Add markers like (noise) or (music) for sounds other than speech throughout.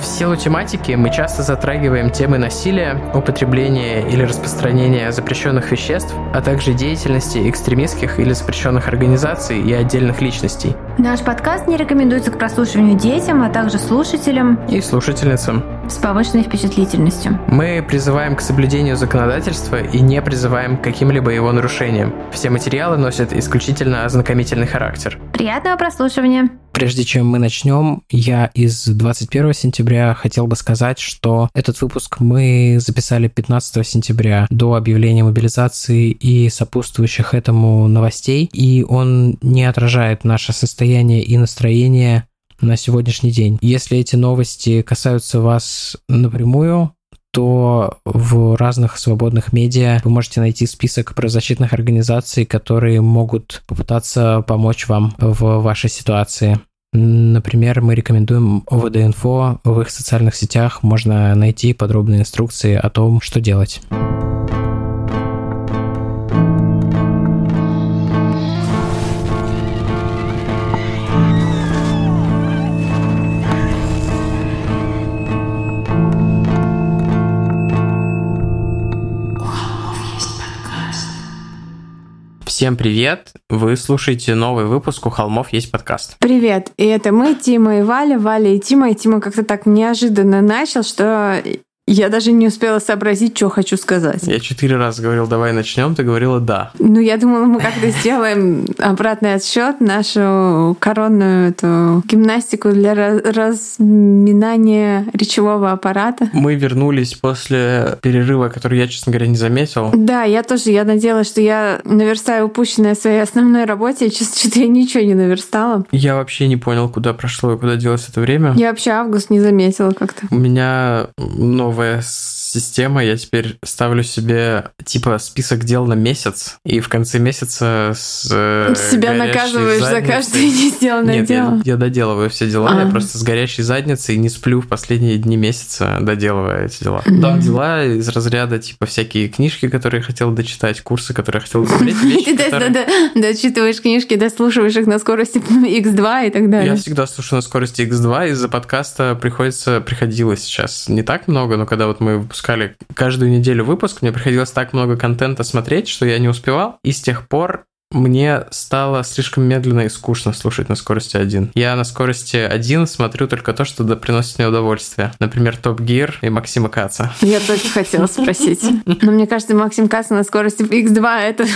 В силу тематики мы часто затрагиваем темы насилия, употребления или распространения запрещенных веществ, а также деятельности экстремистских или запрещенных организаций и отдельных личностей. Наш подкаст не рекомендуется к прослушиванию детям, а также слушателям и слушательницам с повышенной впечатлительностью. Мы призываем к соблюдению законодательства и не призываем к каким-либо его нарушениям. Все материалы носят исключительно ознакомительный характер. Приятного прослушивания! Прежде чем мы начнем, я из 21 сентября хотел бы сказать, что этот выпуск мы записали 15 сентября до объявления мобилизации и сопутствующих этому новостей, и он не отражает наше состояние и настроение на сегодняшний день. Если эти новости касаются вас напрямую, то в разных свободных медиа вы можете найти список правозащитных организаций, которые могут попытаться помочь вам в вашей ситуации. Например, мы рекомендуем ОВД-инфо. В их социальных сетях можно найти подробные инструкции о том, что делать. Всем привет! Вы слушаете новый выпуск «У холмов есть подкаст». Привет! И это мы, Тима и Валя, Валя и Тима. И Тима как-то так неожиданно начал, что я даже не успела сообразить, что хочу сказать. Я четыре раза говорил, давай начнем, ты говорила да. Ну, я думала, мы как-то сделаем обратный отсчет, нашу коронную эту гимнастику для разминания речевого аппарата. Мы вернулись после перерыва, который я, честно говоря, не заметил. Да, я тоже, я надеялась, что я наверстаю упущенное в своей основной работе, и честно, что-то я ничего не наверстала. Я вообще не понял, куда прошло и куда делось это время. Я вообще август не заметила как-то. У меня новый pues система. Я теперь ставлю себе типа список дел на месяц, и в конце месяца с э, Себя наказываешь задницей... за каждое (laughs) не сделанное Нет, дело. Я, я доделываю все дела, а. я просто с горящей задницей не сплю в последние дни месяца, доделывая эти дела. Mm-hmm. Там дела из разряда типа всякие книжки, которые я хотел дочитать, курсы, которые я хотел (laughs) досмотреть. Ты дочитываешь книжки, дослушиваешь их на скорости (laughs) x2 и так далее. Я всегда слушаю на скорости x2, из-за подкаста приходится, приходилось сейчас не так много, но когда вот мы выпускали каждую неделю выпуск, мне приходилось так много контента смотреть, что я не успевал. И с тех пор мне стало слишком медленно и скучно слушать на скорости 1. Я на скорости 1 смотрю только то, что приносит мне удовольствие. Например, Топ Гир и Максима Каца. Я только хотела спросить. Но мне кажется, Максим Каца на скорости X2 это...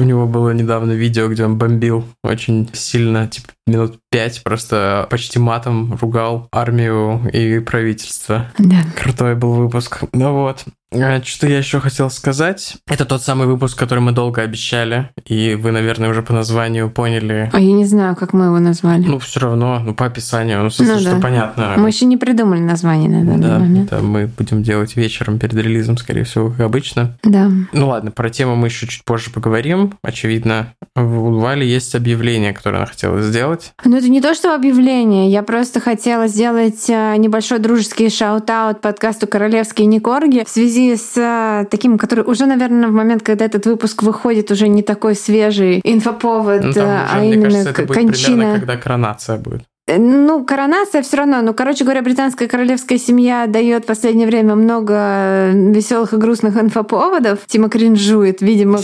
У него было недавно видео, где он бомбил очень сильно, типа минут пять просто почти матом ругал армию и правительство. Да. Крутой был выпуск. Ну вот. А, что я еще хотел сказать? Это тот самый выпуск, который мы долго обещали, и вы, наверное, уже по названию поняли. А я не знаю, как мы его назвали. Ну, все равно, ну, по описанию, ну, смысле, ну, да. что понятно. Мы еще не придумали название на данный да, момент. Да, мы будем делать вечером перед релизом, скорее всего, как обычно. Да. Ну ладно, про тему мы еще чуть позже поговорим. Очевидно, в Вали есть объявление, которое она хотела сделать. Ну, это не то, что объявление. Я просто хотела сделать э, небольшой дружеский shout-out подкасту «Королевские не корги» в связи связи с э, таким, который уже, наверное, в момент, когда этот выпуск выходит, уже не такой свежий инфоповод, ну, э, уже, а именно кажется, это будет кончина. Примерно, когда коронация будет. Ну, коронация все равно. Ну, короче говоря, британская королевская семья дает в последнее время много веселых и грустных инфоповодов. Тима кринжует, видимо,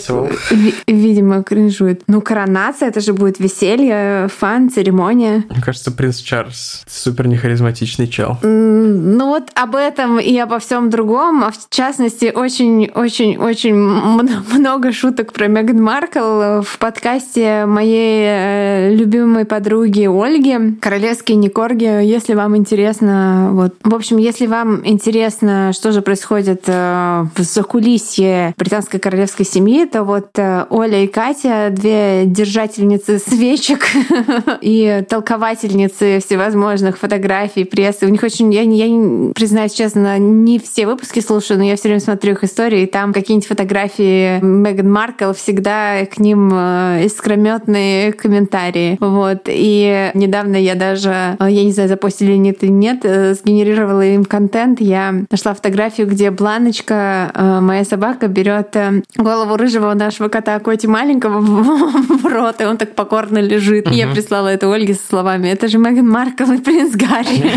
ви- видимо, кринжует. Ну, коронация, это же будет веселье, фан, церемония. Мне кажется, принц Чарльз супер нехаризматичный чел. Ну, вот об этом и обо всем другом. А в частности, очень-очень-очень много шуток про Меган Маркл в подкасте моей э, любимой подруги Ольги королевские Никорги. Если вам интересно, вот, в общем, если вам интересно, что же происходит э, в закулисье британской королевской семьи, то вот э, Оля и Катя, две держательницы свечек (laughs) и толковательницы всевозможных фотографий, прессы. У них очень, я, я признаюсь честно, не все выпуски слушаю, но я все время смотрю их истории, и там какие-нибудь фотографии Меган Маркл всегда к ним э, искрометные комментарии. Вот. И недавно я даже, э, я не знаю, запостили или нет, или нет, э, сгенерировала им контент. Я нашла фотографию, где Бланочка, моя собака, берет голову рыжего нашего кота Коти маленького (laughs) в рот, и он так покорно лежит. И я прислала это Ольге со словами, это же Меган Маркл и принц Гарри.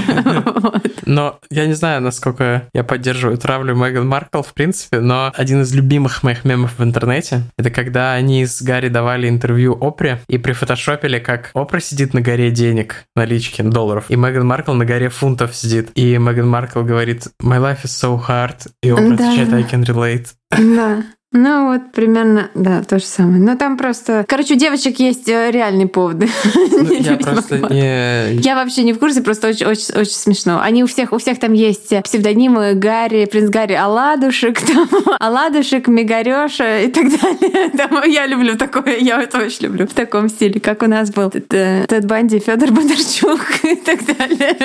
(laughs) Но я не знаю, насколько я поддерживаю травлю Меган Маркл, в принципе, но один из любимых моих мемов в интернете, это когда они с Гарри давали интервью Опре и прифотошопили, как Опра сидит на горе денег, налички, долларов, и Меган Маркл на горе фунтов сидит. И Меган Маркл говорит «My life is so hard», и да. отвечает «I can relate». Да. Ну вот примерно, да, то же самое. Но там просто... Короче, у девочек есть э, реальные поводы. (laughs) Ну, я просто не... Я вообще не в курсе, просто очень, очень, очень смешно. Они у всех, у всех там есть псевдонимы Гарри, принц Гарри Аладушек, (laughs) там, Аладушек, Мегареша и так далее. (laughs) Там, я люблю такое, я это очень люблю в таком стиле, как у нас был э, Тед Банди, Федор Бондарчук и так далее.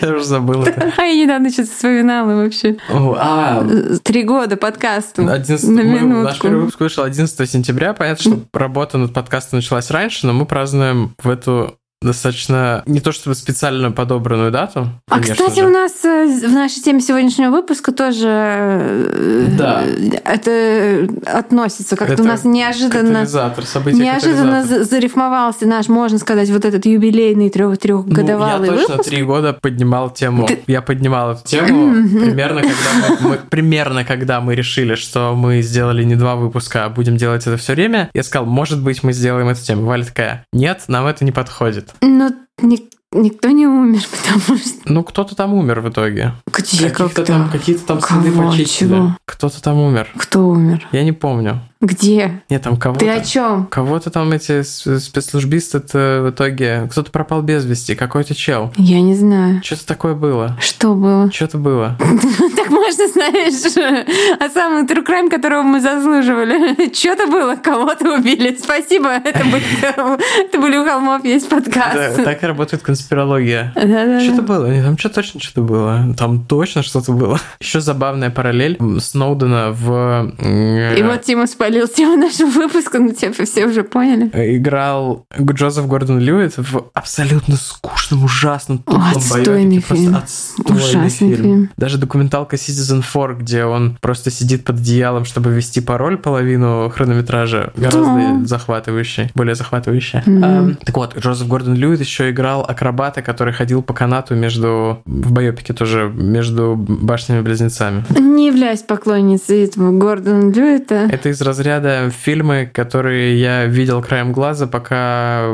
Я уже забыл это. А я недавно что-то вспоминала вообще. А. Три года подкасту. 11 минутку. Наш первый выпуск вышел 11 сентября. Понятно, что работа над подкастом началась раньше, но мы празднуем в эту достаточно не то чтобы специально подобранную дату. А кстати, же. у нас э, в нашей теме сегодняшнего выпуска тоже э, да. это относится как-то у нас неожиданно события неожиданно зарифмовался наш, можно сказать, вот этот юбилейный трех трехгодовалый ну, я точно три года поднимал тему. Ты... Я поднимал эту тему примерно когда мы, мы примерно когда мы решили, что мы сделали не два выпуска, а будем делать это все время. Я сказал, может быть, мы сделаем эту тему. Валя такая, нет, нам это не подходит. Ну, не, никто не умер, (laughs) потому что... Ну, кто-то там умер в итоге. Где? Какие-то там, какие-то там следы почистили. Кто-то там умер. Кто умер? Я не помню. Где? Нет, там кого-то... Ты о чем? Кого-то там эти спецслужбисты в итоге... Кто-то пропал без вести, какой-то чел. Я не знаю. Что-то такое было. Что было? Что-то было. (laughs) Так можно, знаешь, а самый true crime, которого мы заслуживали. (laughs) Что-то было, кого-то убили. Спасибо, (laughs) это были у холмов есть подкаст. Так и работает конспирология. Что-то было. Там что точно что-то было. Там точно что-то было. Еще забавная параллель Сноудена в... И вот Тима спалил спалил тему нашего выпуска, но типа все уже поняли. Играл Джозеф Гордон Льюит в абсолютно скучном, ужасном, тухлом Отстойный фильм. Просто отстойный Ужасный фильм. фильм. Даже документалка Citizen 4, где он просто сидит под одеялом, чтобы ввести пароль половину хронометража, гораздо да. захватывающий, более захватывающий. Mm-hmm. А, так вот, Джозеф Гордон Льюит еще играл акробата, который ходил по канату между, в байопике тоже, между башнями-близнецами. Не являюсь поклонницей этого Гордона Льюита. Это из разряда фильмы, которые я видел краем глаза, пока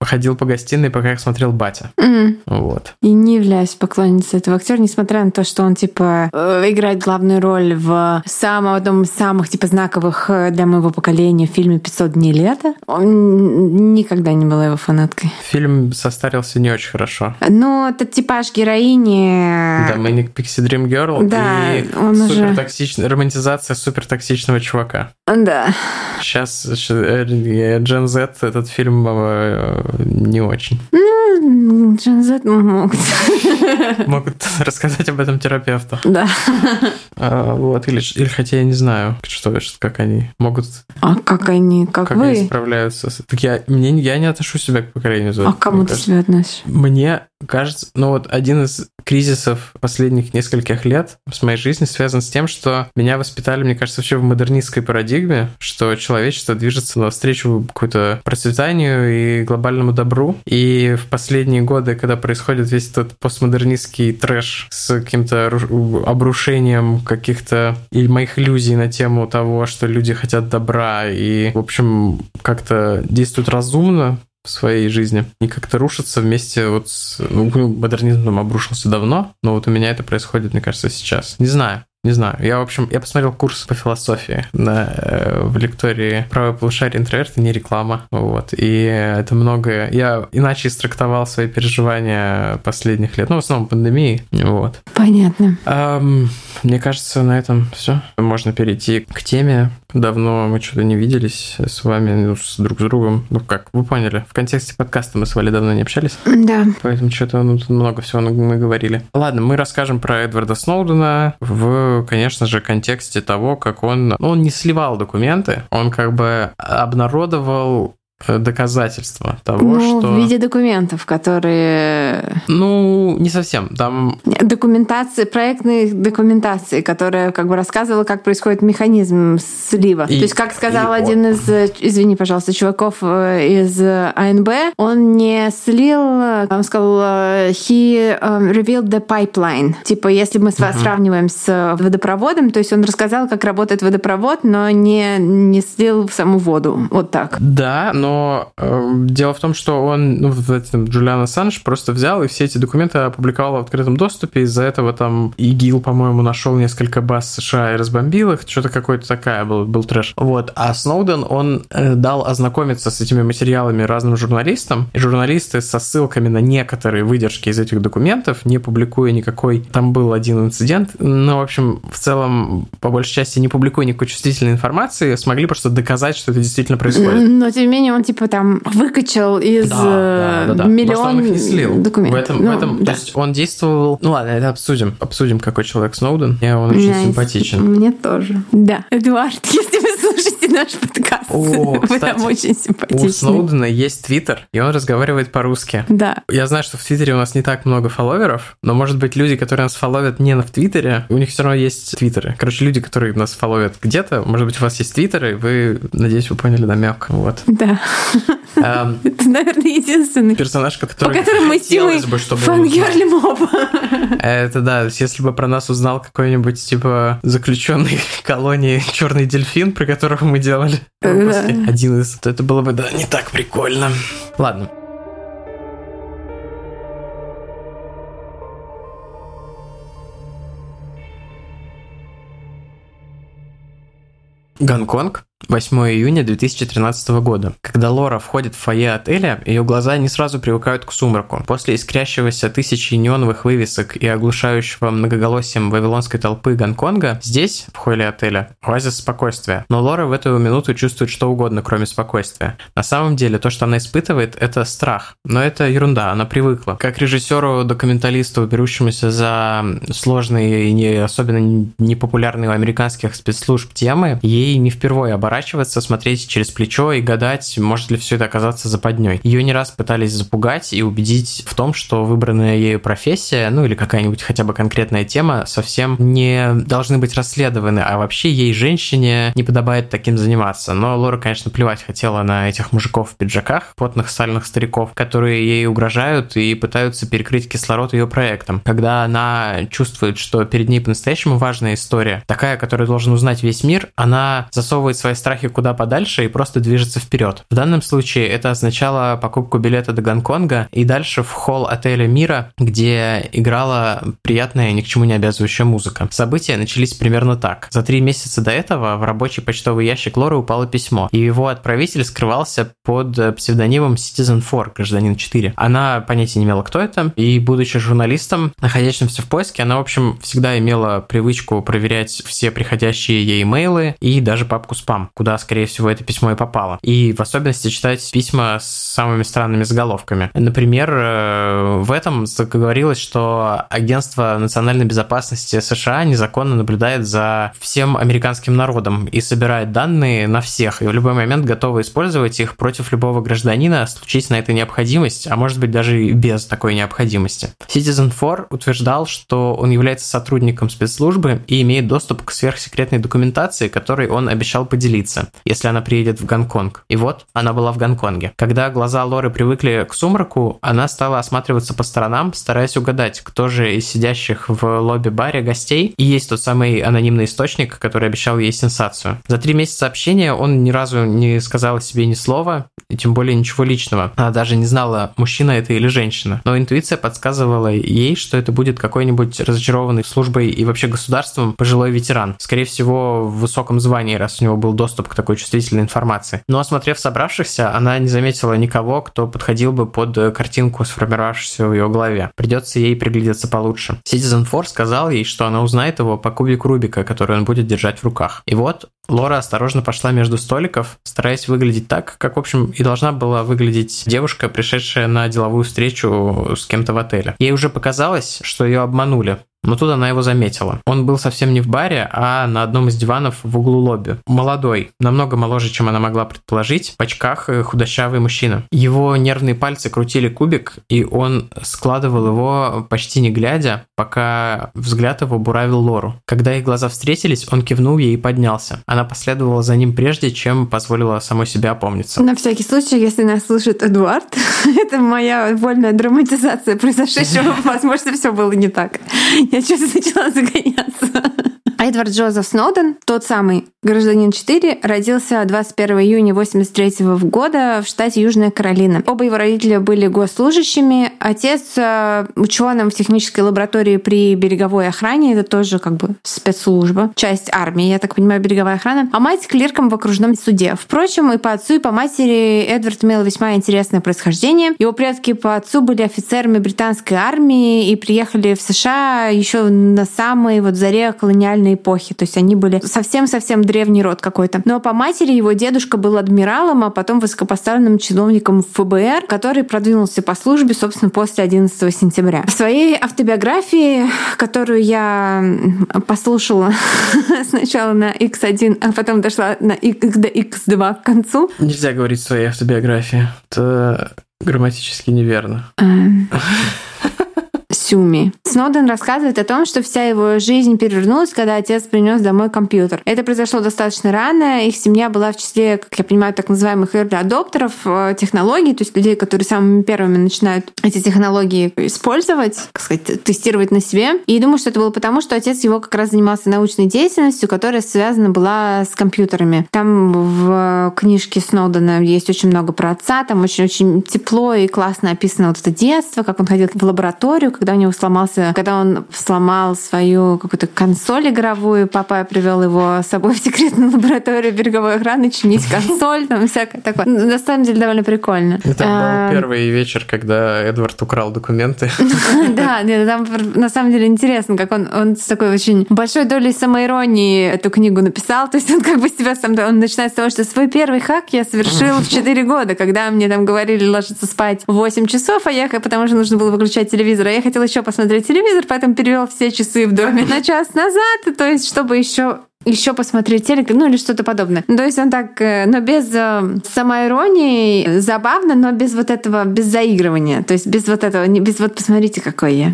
ходил по гостиной, пока я смотрел «Батя». Mm. Вот. И не являюсь поклонницей этого актера, несмотря на то, что он, типа, э, играет главную роль в самом одном из самых, типа, знаковых э, для моего поколения фильме «500 дней лета». Он никогда не была его фанаткой. Фильм состарился не очень хорошо. Но этот типаж героини... Да, Manic Pixie Dream Girl да, и он супер уже... романтизация супертоксичного чувака. Да. Сейчас Gen Z этот фильм э, не очень. Ну, Gen Z могут. Могут (laughs) рассказать об этом терапевту. Да. А, вот, или, или хотя я не знаю, что, как они могут... А как они, как, как вы? они справляются. Так я, мне, я не отношу себя к поколению Z. А к кому ты себя относишь? Мне кажется, ну вот один из кризисов последних нескольких лет с моей жизни связан с тем, что меня воспитали, мне кажется, вообще в модернистской парадигме, что человечество движется навстречу какому-то процветанию и глобальному добру. И в последние годы, когда происходит весь этот постмодернистский трэш с каким-то обрушением каких-то и моих иллюзий на тему того, что люди хотят добра и, в общем, как-то действуют разумно, в своей жизни и как-то рушится вместе вот с... Ну, модернизм там обрушился давно, но вот у меня это происходит, мне кажется, сейчас. Не знаю. Не знаю. Я, в общем, я посмотрел курс по философии на, э, в лектории «Правое полушарие интроверта» не реклама. Вот. И это многое... Я иначе истрактовал свои переживания последних лет. Ну, в основном пандемии. Вот. Понятно. Um, мне кажется, на этом все. Можно перейти к теме. Давно мы что-то не виделись с вами, ну, с друг с другом. Ну, как, вы поняли. В контексте подкаста мы с Валей давно не общались. Да. Поэтому что-то ну, много всего мы говорили. Ладно, мы расскажем про Эдварда Сноудена в конечно же, контексте того, как он... Ну, он не сливал документы, он как бы обнародовал доказательства того, ну, что... в виде документов, которые... Ну, не совсем. Там... Документации, проектной документации, которая как бы рассказывала, как происходит механизм слива. И... То есть, как сказал и... один из, извини, пожалуйста, чуваков э, из АНБ, он не слил, он сказал, he revealed the pipeline. Типа, если мы uh-huh. сравниваем с водопроводом, то есть он рассказал, как работает водопровод, но не, не слил саму воду. Вот так. Да, но э, дело в том, что он, ну, в этом Джулиан Ассанж просто взял и все эти документы опубликовал в открытом доступе. Из-за этого там ИГИЛ, по-моему, нашел несколько баз США и разбомбил их. Что-то какой-то такая был, был трэш. Вот. А Сноуден, он э, дал ознакомиться с этими материалами разным журналистам. И журналисты со ссылками на некоторые выдержки из этих документов, не публикуя никакой... Там был один инцидент, но, в общем, в целом, по большей части, не публикуя никакой чувствительной информации, смогли просто доказать, что это действительно происходит. Но, тем не менее, он, типа, там выкачал из да, да, да, да. миллион он их не слил. документов. В этом, ну, в этом да. то есть он действовал... Ну ладно, это обсудим. Обсудим, какой человек Сноуден. Мне он очень nice. симпатичен. Мне тоже. Да. Эдуард, (laughs) если вы слушаете наш подкаст, О, (laughs) вы кстати, нам очень симпатичны. У Сноудена есть твиттер, и он разговаривает по-русски. Да. Я знаю, что в твиттере у нас не так много фолловеров, но, может быть, люди, которые нас фолловят не в твиттере, у них все равно есть твиттеры. Короче, люди, которые нас фолловят где-то, может быть, у вас есть твиттеры, вы, надеюсь, вы поняли намек. Вот. Да. Um, (laughs) (laughs) это, наверное, единственный персонаж, который по которому мы с Тимой фангерлим оба. Это да, если бы про нас узнал какой-нибудь типа заключенный колонии черный дельфин, про которого мы делали (laughs) один из, то это было бы да не так прикольно. Ладно. Гонконг 8 июня 2013 года. Когда Лора входит в фойе отеля, ее глаза не сразу привыкают к сумраку. После искрящегося тысячи неоновых вывесок и оглушающего многоголосием вавилонской толпы Гонконга, здесь, в холле отеля, оазис спокойствия. Но Лора в эту минуту чувствует что угодно, кроме спокойствия. На самом деле, то, что она испытывает, это страх. Но это ерунда, она привыкла. Как режиссеру-документалисту, берущемуся за сложные и не особенно непопулярные у американских спецслужб темы, ей не впервые оборачиваться оборачиваться, смотреть через плечо и гадать, может ли все это оказаться западней. Ее не раз пытались запугать и убедить в том, что выбранная ею профессия, ну или какая-нибудь хотя бы конкретная тема, совсем не должны быть расследованы, а вообще ей, женщине, не подобает таким заниматься. Но Лора, конечно, плевать хотела на этих мужиков в пиджаках, потных сальных стариков, которые ей угрожают и пытаются перекрыть кислород ее проектом. Когда она чувствует, что перед ней по-настоящему важная история, такая, которую должен узнать весь мир, она засовывает свои страхи куда подальше и просто движется вперед. В данном случае это означало покупку билета до Гонконга и дальше в холл отеля Мира, где играла приятная, ни к чему не обязывающая музыка. События начались примерно так. За три месяца до этого в рабочий почтовый ящик Лоры упало письмо, и его отправитель скрывался под псевдонимом Citizen 4, гражданин 4. Она понятия не имела, кто это, и, будучи журналистом, находящимся в поиске, она, в общем, всегда имела привычку проверять все приходящие ей имейлы и даже папку спам куда, скорее всего, это письмо и попало. И в особенности читать письма с самыми странными заголовками. Например, э, в этом говорилось, что Агентство национальной безопасности США незаконно наблюдает за всем американским народом и собирает данные на всех, и в любой момент готовы использовать их против любого гражданина, случись на это необходимость, а может быть даже и без такой необходимости. Citizen 4 утверждал, что он является сотрудником спецслужбы и имеет доступ к сверхсекретной документации, которой он обещал поделиться появиться, если она приедет в Гонконг. И вот она была в Гонконге. Когда глаза Лоры привыкли к сумраку, она стала осматриваться по сторонам, стараясь угадать, кто же из сидящих в лобби-баре гостей и есть тот самый анонимный источник, который обещал ей сенсацию. За три месяца общения он ни разу не сказал себе ни слова, и тем более ничего личного. Она даже не знала, мужчина это или женщина. Но интуиция подсказывала ей, что это будет какой-нибудь разочарованный службой и вообще государством пожилой ветеран. Скорее всего, в высоком звании, раз у него был доступ к такой чувствительной информации. Но осмотрев собравшихся, она не заметила никого, кто подходил бы под э, картинку, сформировавшуюся в ее голове. Придется ей приглядеться получше. Citizen 4 сказал ей, что она узнает его по кубику Рубика, который он будет держать в руках. И вот Лора осторожно пошла между столиков, стараясь выглядеть так, как, в общем, и должна была выглядеть девушка, пришедшая на деловую встречу с кем-то в отеле. Ей уже показалось, что ее обманули, но тут она его заметила. Он был совсем не в баре, а на одном из диванов в углу лобби. Молодой, намного моложе, чем она могла предположить, в очках худощавый мужчина. Его нервные пальцы крутили кубик, и он складывал его почти не глядя, пока взгляд его буравил Лору. Когда их глаза встретились, он кивнул ей и поднялся. Она последовала за ним прежде, чем позволила самой себе опомниться. На всякий случай, если нас слушает Эдуард, (laughs) это моя вольная драматизация произошедшего. (laughs) Возможно, все было не так. Я что-то начала загоняться. Эдвард Джозеф Сноуден, тот самый гражданин 4, родился 21 июня 1983 года в штате Южная Каролина. Оба его родителя были госслужащими. Отец э, ученым в технической лаборатории при береговой охране, это тоже как бы спецслужба, часть армии, я так понимаю, береговая охрана, а мать клерком в окружном суде. Впрочем, и по отцу, и по матери Эдвард имел весьма интересное происхождение. Его предки по отцу были офицерами британской армии и приехали в США еще на самой вот заре колониальной эпохи. То есть они были совсем-совсем древний род какой-то. Но по матери его дедушка был адмиралом, а потом высокопоставленным чиновником ФБР, который продвинулся по службе, собственно, после 11 сентября. В своей автобиографии, которую я послушала (laughs) сначала на X1, а потом дошла на X до X2 к концу. Нельзя говорить в своей автобиографии. Это грамматически неверно. (laughs) Сюми. Сноуден рассказывает о том, что вся его жизнь перевернулась, когда отец принес домой компьютер. Это произошло достаточно рано. Их семья была в числе, как я понимаю, так называемых early адоптеров э, технологий, то есть людей, которые самыми первыми начинают эти технологии использовать, как сказать, тестировать на себе. И думаю, что это было потому, что отец его как раз занимался научной деятельностью, которая связана была с компьютерами. Там в книжке Сноудена есть очень много про отца, там очень-очень тепло и классно описано вот это детство, как он ходил в лабораторию, когда у него сломался, когда он сломал свою какую-то консоль игровую, папа привел его с собой в секретную лабораторию береговой охраны чинить консоль, там всякое такое. Ну, на самом деле довольно прикольно. Это был первый вечер, когда Эдвард украл документы. (laughs) Да, нет, там на самом деле интересно, как он, с такой очень большой долей самоиронии эту книгу написал. То есть он как бы себя сам, он начинает с того, что свой первый хак я совершил в 4 года, когда мне там говорили ложиться спать в 8 часов, а я, потому что нужно было выключать телевизор, а я хотел еще посмотреть телевизор, поэтому перевел все часы в доме на час назад, то есть чтобы еще еще посмотреть телек, ну или что-то подобное. То есть он так, э, но без э, самоиронии, забавно, но без вот этого, без заигрывания. То есть без вот этого, без вот посмотрите, какой я.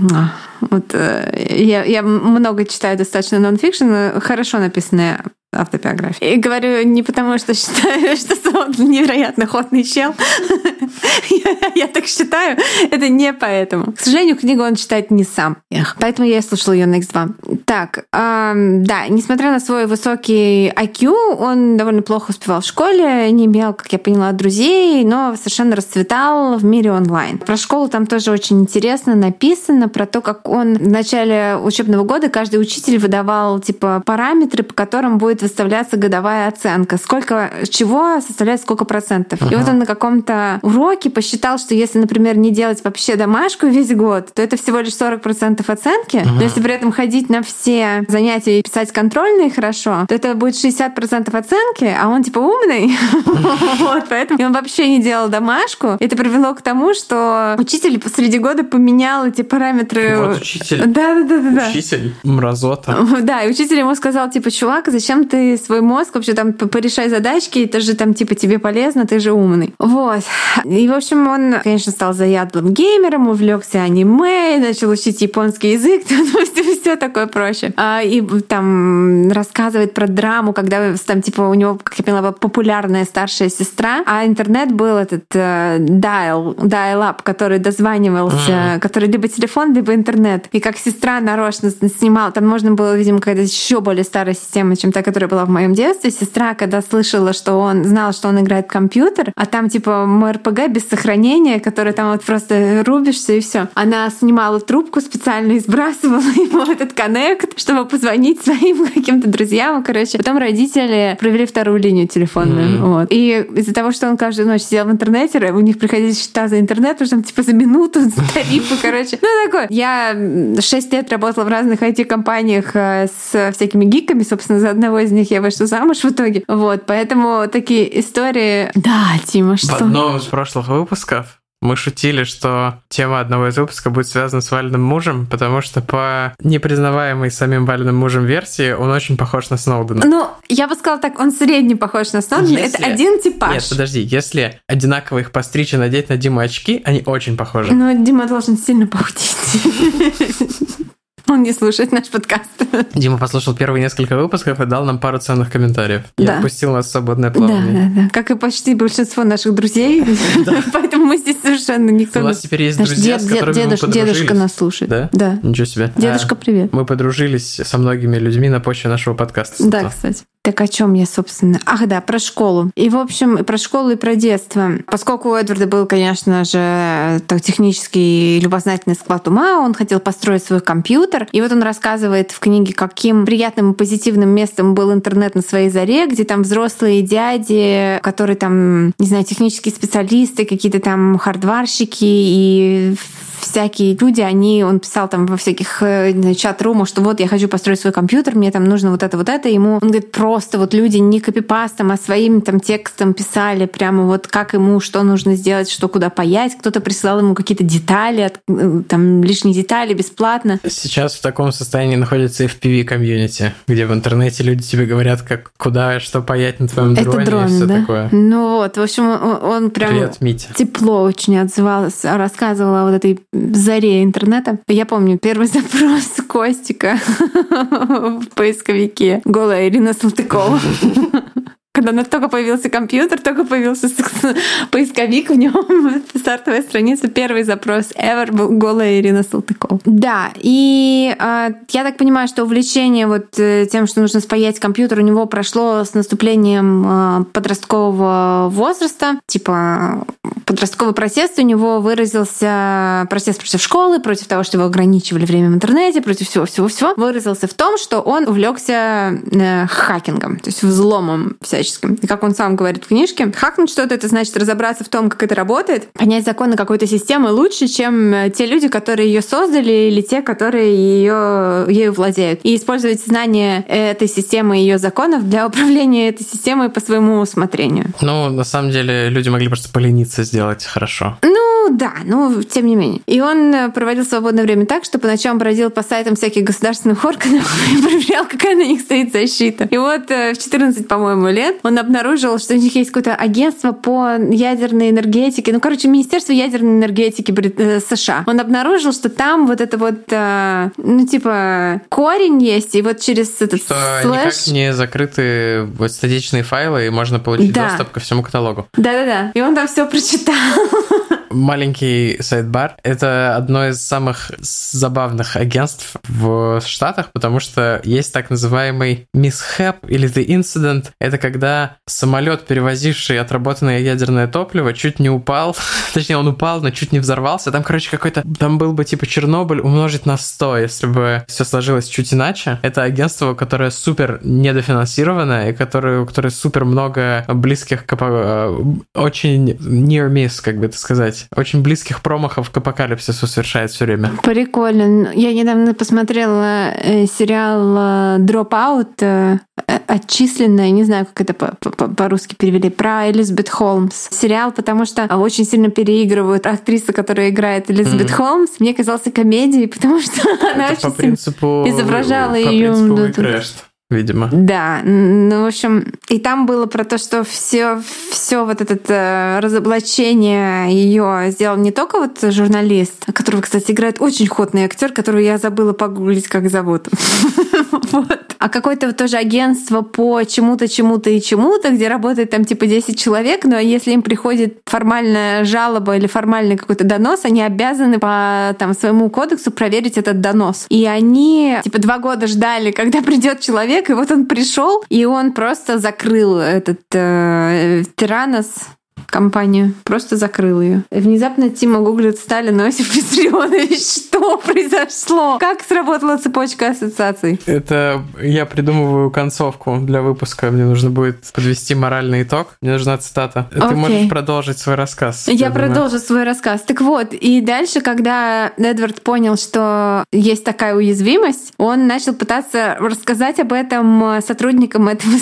Вот э, я, я много читаю достаточно нонфикшн, хорошо написанные автобиографии. И говорю не потому, что считаю, (laughs) что он невероятно ходный чел. (laughs) я, так считаю. Это не поэтому. К сожалению, книгу он читает не сам. Поэтому я и слушала ее на X2. Так, да, несмотря на свой высокий IQ, он довольно плохо успевал в школе, не имел, как я поняла, друзей, но совершенно расцветал в мире онлайн. Про школу там тоже очень интересно написано, про то, как он в начале учебного года каждый учитель выдавал типа параметры, по которым будет будет выставляться годовая оценка. Сколько чего составляет сколько процентов. Ага. И вот он на каком-то уроке посчитал, что если, например, не делать вообще домашку весь год, то это всего лишь 40 процентов оценки. Ага. Но если при этом ходить на все занятия и писать контрольные хорошо, то это будет 60 процентов оценки, а он типа умный. (laughs) Вот, поэтому он вообще не делал домашку. Это привело к тому, что учитель посреди года поменял эти параметры. Вот учитель. Да, да, да, да. Учитель мразота. Да, и учитель ему сказал, типа, чувак, зачем ты свой мозг вообще там порешай задачки, это же там типа тебе полезно, ты же умный. Вот. И, в общем, он, конечно, стал заядлым геймером, увлекся аниме, начал учить японский язык, (laughs) все такое проще. А, и там рассказывает про драму, когда там типа у него, как я поняла, популярная старшая сестра, а интернет был этот э, dial, dial-up, который дозванивался, который либо телефон, либо интернет. И как сестра нарочно снимала, там можно было, видимо, какая-то еще более старая система, чем та, которая была в моем детстве. Сестра, когда слышала, что он знал, что он играет в компьютер, а там типа МРПГ без сохранения, который там вот просто рубишься и все. Она снимала трубку специально и сбрасывала (laughs) ему этот коннект, чтобы позвонить своим (laughs) каким-то друзьям. Короче, потом родители провели вторую линию телефонную. Mm. Вот. И из-за того, что он каждую ночь сидел в интернете, у них приходили счета за интернет, потому что там типа за минуту, (laughs) за тарифы, короче. Ну, такое. Я шесть лет работала в разных IT-компаниях э, с всякими гиками, собственно, за одного из них я вышла замуж в итоге. Вот, поэтому такие истории... Да, Тима, что? В одном из прошлых выпусков Мы шутили, что тема одного из выпусков будет связана с Вальным мужем, потому что по непризнаваемой самим Вальным мужем версии он очень похож на Сноудена. Ну, я бы сказала так, он средне похож на Сноудена. Если- Это один типаж. Нет, подожди, если одинаково их постричь и надеть на Диму очки, они очень похожи. Но Дима должен сильно похудеть. (laughs) Он не слушает наш подкаст. Дима послушал первые несколько выпусков и дал нам пару ценных комментариев. И Да. отпустил нас в свободное Да, плавание. да, да. Как и почти большинство наших друзей. (laughs) Поэтому мы здесь совершенно никто... У нас теперь есть друзья, с которыми мы. Дедушка нас слушает. Да? Да. Ничего себе. Дедушка, А, привет. мы подружились со многими людьми на почве нашего подкаста. Да, кстати. Так о чем я, собственно? Ах, да, про школу. И, в общем, про школу, и про детство. Поскольку у Эдварда был, конечно же, так, технический любознательный склад ума, он хотел построить свой компьютер. И вот он рассказывает в книге, каким приятным и позитивным местом был интернет на своей заре, где там взрослые дяди, которые там, не знаю, технические специалисты, какие-то там хардварщики и всякие люди, они, он писал там во всяких э, чат-румах, что вот я хочу построить свой компьютер, мне там нужно вот это, вот это. Ему, он говорит, просто вот люди не копипастом, а своим там текстом писали прямо вот как ему, что нужно сделать, что куда паять. Кто-то присылал ему какие-то детали, э, там лишние детали бесплатно. Сейчас в таком состоянии находится FPV комьюнити, где в интернете люди тебе говорят, как куда что паять на твоем это дроне и дрон, все да? такое. Ну вот, в общем, он, он прям Привет, Митя. тепло очень отзывался, рассказывала о вот этой заре интернета. Я помню первый (laughs) запрос Костика (laughs) в поисковике. Голая Ирина Салтыкова. (laughs) Когда у нас только появился компьютер, только появился (laughs) поисковик, в нем (laughs) стартовая страница, первый запрос ever был голая Ирина Салтыкова. Да, и э, я так понимаю, что увлечение вот э, тем, что нужно спаять компьютер, у него прошло с наступлением э, подросткового возраста. Типа подростковый протест у него выразился, протест против школы, против того, что его ограничивали время в интернете, против всего-всего-всего, выразился в том, что он увлекся э, хакингом, то есть взломом всяческим. И как он сам говорит в книжке, хакнуть что-то, это значит разобраться в том, как это работает, понять законы какой-то системы лучше, чем э, те люди, которые ее создали, или те, которые ее, ею владеют. И использовать знания этой системы и ее законов для управления этой системой по своему усмотрению. Ну, на самом деле, люди могли просто полениться сделать хорошо. Ну да, ну тем не менее. И он э, проводил свободное время так, что по ночам бродил по сайтам всяких государственных (laughs) органов и проверял, какая на них стоит защита. И вот э, в 14, по-моему, лет он обнаружил, что у них есть какое-то агентство по ядерной энергетике. Ну, короче, Министерство ядерной энергетики э, США. Он обнаружил, что там вот это вот, ну, типа, корень есть, и вот через этот Что слэш... никак не закрыты статичные файлы, и можно получить Да. доступ ко всему каталогу. Да-да-да. И он там все прочитал. (laughs) Маленький sidebar — это одно из самых забавных агентств в Штатах, потому что есть так называемый mishap или the incident. Это когда самолет, перевозивший отработанное ядерное топливо, чуть не упал. (laughs) Точнее, он упал, но чуть не взорвался. Там, короче, какой-то... Там был бы типа Чернобыль умножить на 100, если бы все сложилось чуть иначе. Это агентство, которое супер недофинансировано и которое, которое супер много близких к э, очень near miss, как бы это сказать. Очень близких промахов к апокалипсису совершает все время. Прикольно. Я недавно посмотрела э, сериал э, Dropout, э, отчисленная, не знаю, как это по- по- по-русски перевели, про Элизабет Холмс. Сериал, потому что очень сильно переигрывают актрису, которая играет Элизабет Мгм. Холмс. Мне казался комедией, (laughs) потому что она это по очень сильно... принципу... изображала по её, принципу да. Crashed, видимо. Да, ну, в общем, и там было про то, что все, все вот это э, разоблачение ее сделал не только вот журналист, которого, кстати, играет очень ходный актер, которого я забыла погуглить, как зовут. (laughs) А какое-то вот тоже агентство по чему-то, чему-то и чему-то, где работает там типа 10 человек, но если им приходит формальная жалоба или формальный какой-то донос, они обязаны по там, своему кодексу проверить этот донос. И они типа два года ждали, когда придет человек, и вот он пришел, и он просто закрыл этот э, Тиранос компанию, просто закрыл ее. Внезапно Тима гуглит Сталин Иосиф Виссарионович. (laughs) Что произошло? Как сработала цепочка ассоциаций? Это я придумываю концовку для выпуска. Мне нужно будет подвести моральный итог. Мне нужна цитата. Ты Окей. можешь продолжить свой рассказ. Я думаю. продолжу свой рассказ. Так вот, и дальше, когда Эдвард понял, что есть такая уязвимость, он начал пытаться рассказать об этом сотрудникам этого,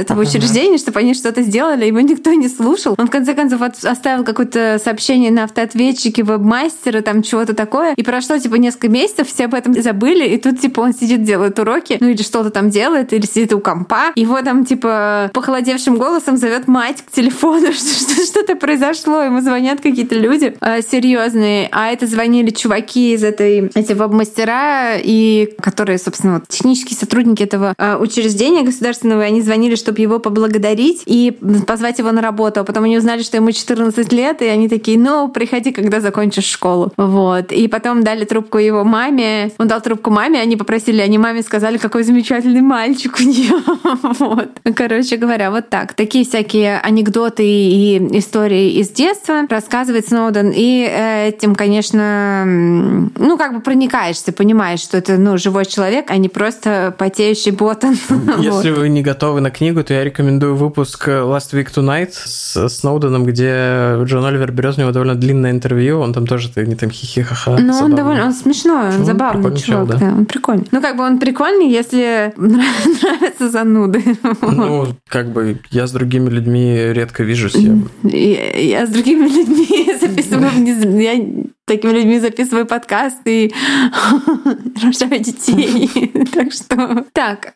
этого Ага. учреждения, чтобы они что-то сделали. Его никто не слушал. Он в конце концов оставил какое-то сообщение на автоответчике вебмастера, там чего-то такое. И прошло, типа, несколько месяцев, все об этом забыли, и тут, типа, он сидит, делает уроки, ну или что-то там делает, или сидит у компа. Его там, типа, похолодевшим голосом зовет мать к телефону, (laughs) что что-то произошло, ему звонят какие-то люди э, серьезные, а это звонили чуваки из этой, эти веб-мастера, и которые, собственно, вот, технические сотрудники этого э, учреждения государственного, и они звонили, чтобы его поблагодарить и позвать его на работу. А потом они узнали, что ему 14 лет, и они такие, ну, приходи, когда закончишь школу. Вот. И потом дали трубку его маме. Он дал трубку маме, они попросили, они маме сказали, какой замечательный мальчик у нее. (laughs) вот. Короче говоря, вот так. Такие всякие анекдоты и истории из детства рассказывает Сноуден. И э, этим, конечно, ну, как бы проникаешься, понимаешь, что это, ну, живой человек, а не просто потеющий ботан. (laughs) Если вы не готовы на книгу, то я рекомендую выпуск Last Week Tonight с Сноуденом, где Джон Оливер берет у него довольно длинное интервью, он там тоже не там хихи-ха-ха. Ну, он довольно, он смешной, он, он забавный чувак, да. да, он прикольный. Ну, как бы он прикольный, если (laughs) нравятся зануды. Ну, как бы я с другими людьми редко вижусь. Я, я с другими людьми (laughs) записываю, я такими людьми записываю подкаст и (laughs) рожаю детей. Так что... Так,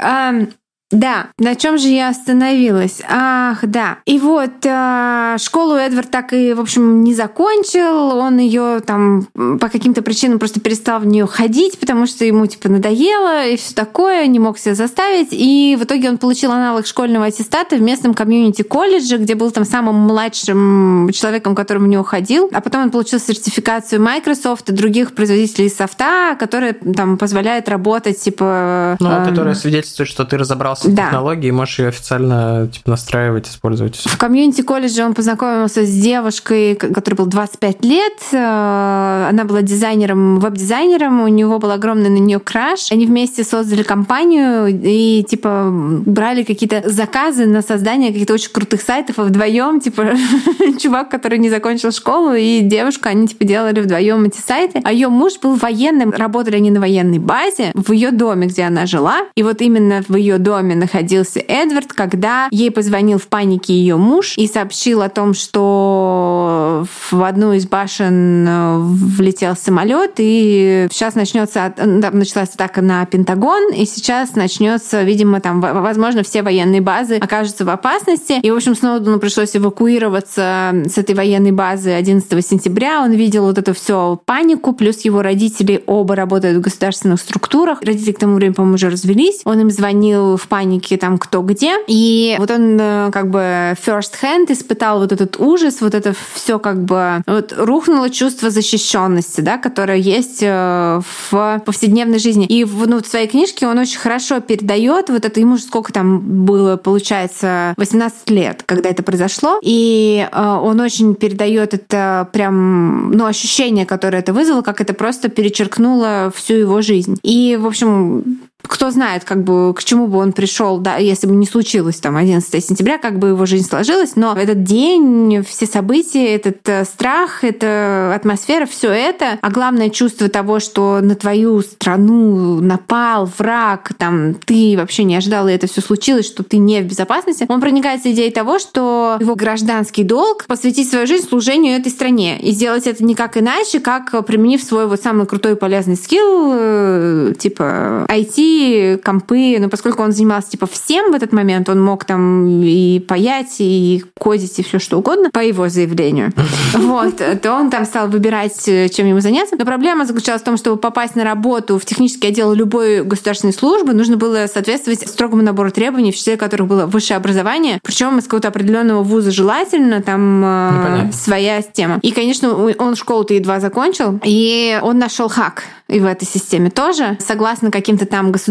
да, на чем же я остановилась? Ах, да. И вот э, школу Эдвард так и, в общем, не закончил. Он ее там по каким-то причинам просто перестал в нее ходить, потому что ему типа надоело и все такое, не мог себя заставить. И в итоге он получил аналог школьного аттестата в местном комьюнити колледже, где был там самым младшим человеком, который в него ходил. А потом он получил сертификацию Microsoft и других производителей софта, которая там позволяет работать типа. Ну, э, которая свидетельствует, что ты разобрался разобрался да. в технологии, можешь ее официально типа, настраивать, использовать. В комьюнити колледже он познакомился с девушкой, которой был 25 лет. Э, она была дизайнером, веб-дизайнером, у него был огромный на нее краш. Они вместе создали компанию и типа брали какие-то заказы на создание каких-то очень крутых сайтов, а вдвоем, типа, (laughs) чувак, который не закончил школу, и девушка, они типа делали вдвоем эти сайты. А ее муж был военным, работали они на военной базе в ее доме, где она жила. И вот именно в ее доме доме находился Эдвард, когда ей позвонил в панике ее муж и сообщил о том, что в одну из башен э, влетел самолет, и сейчас начнется, началась атака на Пентагон, и сейчас начнется, видимо, там, возможно, все военные базы окажутся в опасности. И, в общем, Сноудену пришлось эвакуироваться с этой военной базы 11 сентября. Он видел вот эту всю панику, плюс его родители оба работают в государственных структурах. Родители к тому времени, по-моему, уже развелись. Он им звонил в панике там кто где. И вот он э, как бы first hand испытал вот этот ужас, вот это все как бы вот рухнуло чувство защищенности, да, которое есть э, в повседневной жизни. И ну, в своей книжке он очень хорошо передает вот это, ему сколько там было, получается, 18 лет, когда это произошло. И э, он очень передает это прям, ну, ощущение, которое это вызвало, как это просто перечеркнуло всю его жизнь. И, в общем, кто знает, как бы к чему бы он пришел, да, если бы не случилось там 11 сентября, как бы его жизнь сложилась, но этот день, все события, этот э, страх, эта атмосфера, все это, а главное чувство того, что на твою страну напал враг, там ты вообще не ожидал, и это все случилось, что ты не в безопасности, он проникается идеей того, что его гражданский долг посвятить свою жизнь служению этой стране и сделать это никак иначе, как применив свой вот самый крутой и полезный скилл, э, типа IT, компы, но поскольку он занимался типа всем в этот момент, он мог там и паять, и кодить, и все что угодно, по его заявлению, (laughs) вот, то он там стал выбирать, чем ему заняться. Но проблема заключалась в том, чтобы попасть на работу в технический отдел любой государственной службы, нужно было соответствовать строгому набору требований, в числе которых было высшее образование, причем из какого-то определенного вуза желательно, там э, своя тема. И, конечно, он школу-то едва закончил, и он нашел хак и в этой системе тоже. Согласно каким-то там государственным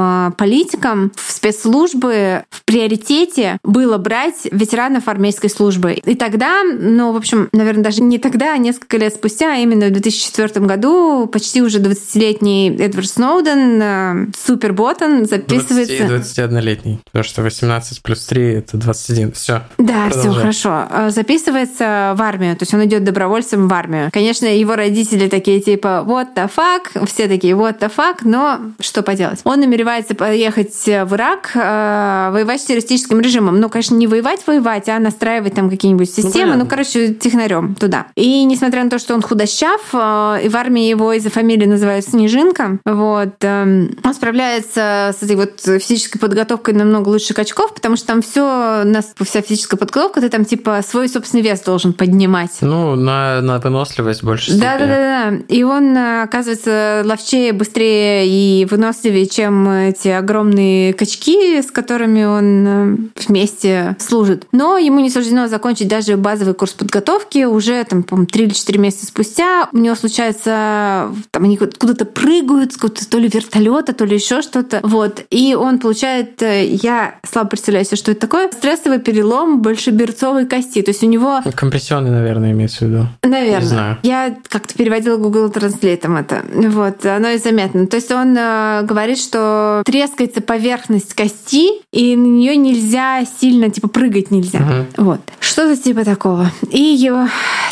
а, политикам, в спецслужбы в приоритете было брать ветеранов армейской службы. И тогда, ну, в общем, наверное, даже не тогда, а несколько лет спустя, а именно в 2004 году, почти уже 20-летний Эдвард Сноуден, а, супер ботан, записывается... 21-летний, потому что 18 плюс 3 — это 21. Все. Да, все хорошо. А, записывается в армию, то есть он идет добровольцем в армию. Конечно, его родители такие типа, вот the fuck, все такие, what the fuck, но что поделать. Он намеревается поехать в Ирак, э, воевать с террористическим режимом. Ну, конечно, не воевать-воевать, а настраивать там какие-нибудь ну, системы. Ну, ну короче, технарем туда. И несмотря на то, что он худощав, э, и в армии его из-за фамилии называют Снежинка, вот, э, он справляется с этой вот физической подготовкой намного лучше качков, потому что там все, нас вся физическая подготовка, ты там типа свой собственный вес должен поднимать. Ну, на, на выносливость больше Да, да, да, да. И он оказывается ловчее, быстрее и выносливее, чем эти огромные качки, с которыми он э, вместе служит. Но ему не суждено закончить даже базовый курс подготовки. Уже там, по 3 или 4 месяца спустя у него случается, там они куда-то прыгают, с то ли вертолета, то ли еще что-то. Вот. И он получает, э, я слабо представляю себе, что это такое, стрессовый перелом большеберцовой кости. То есть у него... Компрессионный, наверное, имеется в виду. Наверное. Не знаю. Я как-то переводила Google Translate это. Вот. Оно и заметно. То есть он э, говорит, что трескается поверхность кости, и на нее нельзя сильно, типа, прыгать нельзя. Угу. Вот. Что-то типа такого. И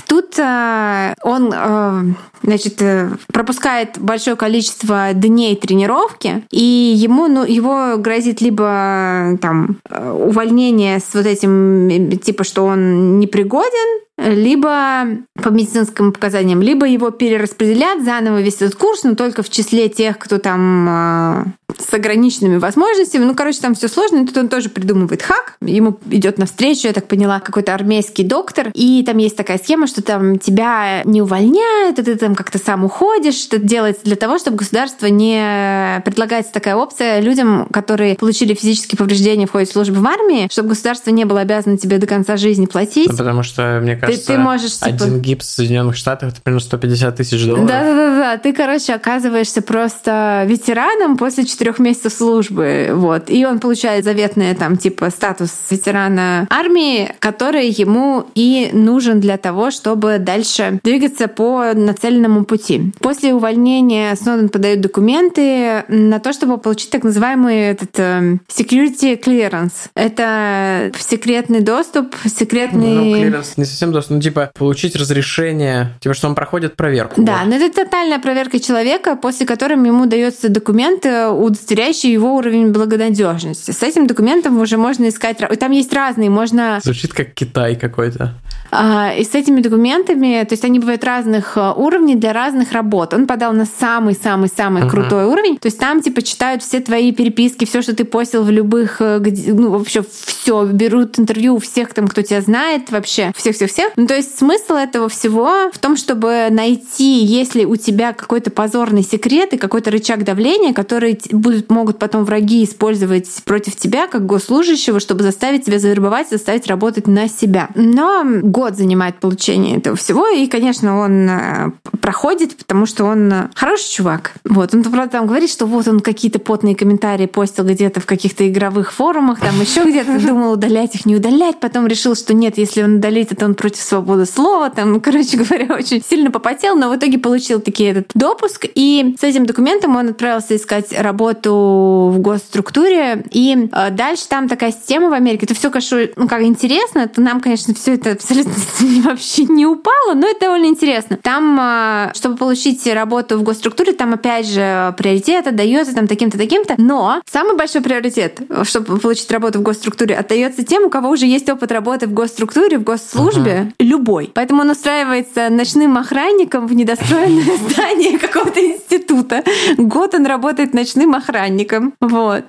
тут э, он э, значит, э, пропускает большое количество дней тренировки, и ему, ну, его грозит либо там увольнение с вот этим, типа, что он непригоден, либо по медицинским показаниям, либо его перераспределят заново весь этот курс, но только в числе тех, кто там э, с ограниченными возможностями. Ну, короче, там все сложно. И тут он тоже придумывает хак. Ему идет навстречу, я так поняла, какой-то армейский доктор. И там есть такая схема, что там тебя не увольняют, а ты там как-то сам уходишь. Это делается для того, чтобы государство не... Предлагается такая опция людям, которые получили физические повреждения в ходе службы в армии, чтобы государство не было обязано тебе до конца жизни платить. Ну, потому что, мне кажется, ты, ты можешь, типа... один гипс в Соединенных Штатах это примерно 150 тысяч долларов. Да-да-да. Ты, короче, оказываешься просто ветераном после четырех месяцев службы. Вот. И он получает заветный там типа статус ветерана армии, который ему и нужен для того, чтобы дальше двигаться по нацеленному пути. После увольнения Сноуден подает документы на то, чтобы получить так называемый этот э, security clearance. Это секретный доступ, секретный... Ну, clearance не совсем доступ, ну типа получить разрешение, типа что он проходит проверку. Да, вот. но это тотальная проверка человека, после которой ему дается документ, удостоверяющий его уровень благонадежности. С этим документом уже можно искать... Там есть разные, можно... Звучит как Китай какой-то. А, и с этими документами, то есть они бывают разных а, уровней для разных работ. Он подал на самый-самый-самый uh-huh. крутой уровень. То есть там типа читают все твои переписки, все, что ты постил в любых, э, ну вообще все, берут интервью у всех там, кто тебя знает вообще, всех-всех-всех. Ну то есть смысл этого всего в том, чтобы найти, если у тебя какой-то позорный секрет и какой-то рычаг давления, который будут, могут потом враги использовать против тебя как госслужащего, чтобы заставить тебя завербовать, заставить работать на себя. Но год занимает получение этого всего, и, конечно, он э, проходит, потому что он э, хороший чувак. Вот. Он, правда, там говорит, что вот он какие-то потные комментарии постил где-то в каких-то игровых форумах, там еще где-то думал удалять их, не удалять, потом решил, что нет, если он удалит, это он против свободы слова, там, (laughs) короче говоря, очень сильно попотел, но в итоге получил таки этот допуск, и с этим документом он отправился искать работу в госструктуре, и э, дальше там такая система в Америке, это все, конечно, ну, как интересно, это нам, конечно, все это абсолютно (laughs) вообще не упало, но это довольно интересно. Там, а, чтобы получить работу в госструктуре, там опять же приоритет отдается там таким-то, таким-то. Но самый большой приоритет, чтобы получить работу в госструктуре, отдается тем, у кого уже есть опыт работы в госструктуре, в госслужбе, uh-huh. любой. Поэтому он устраивается ночным охранником в недостроенное (laughs) здание какого-то института. Год он работает ночным охранником. Вот.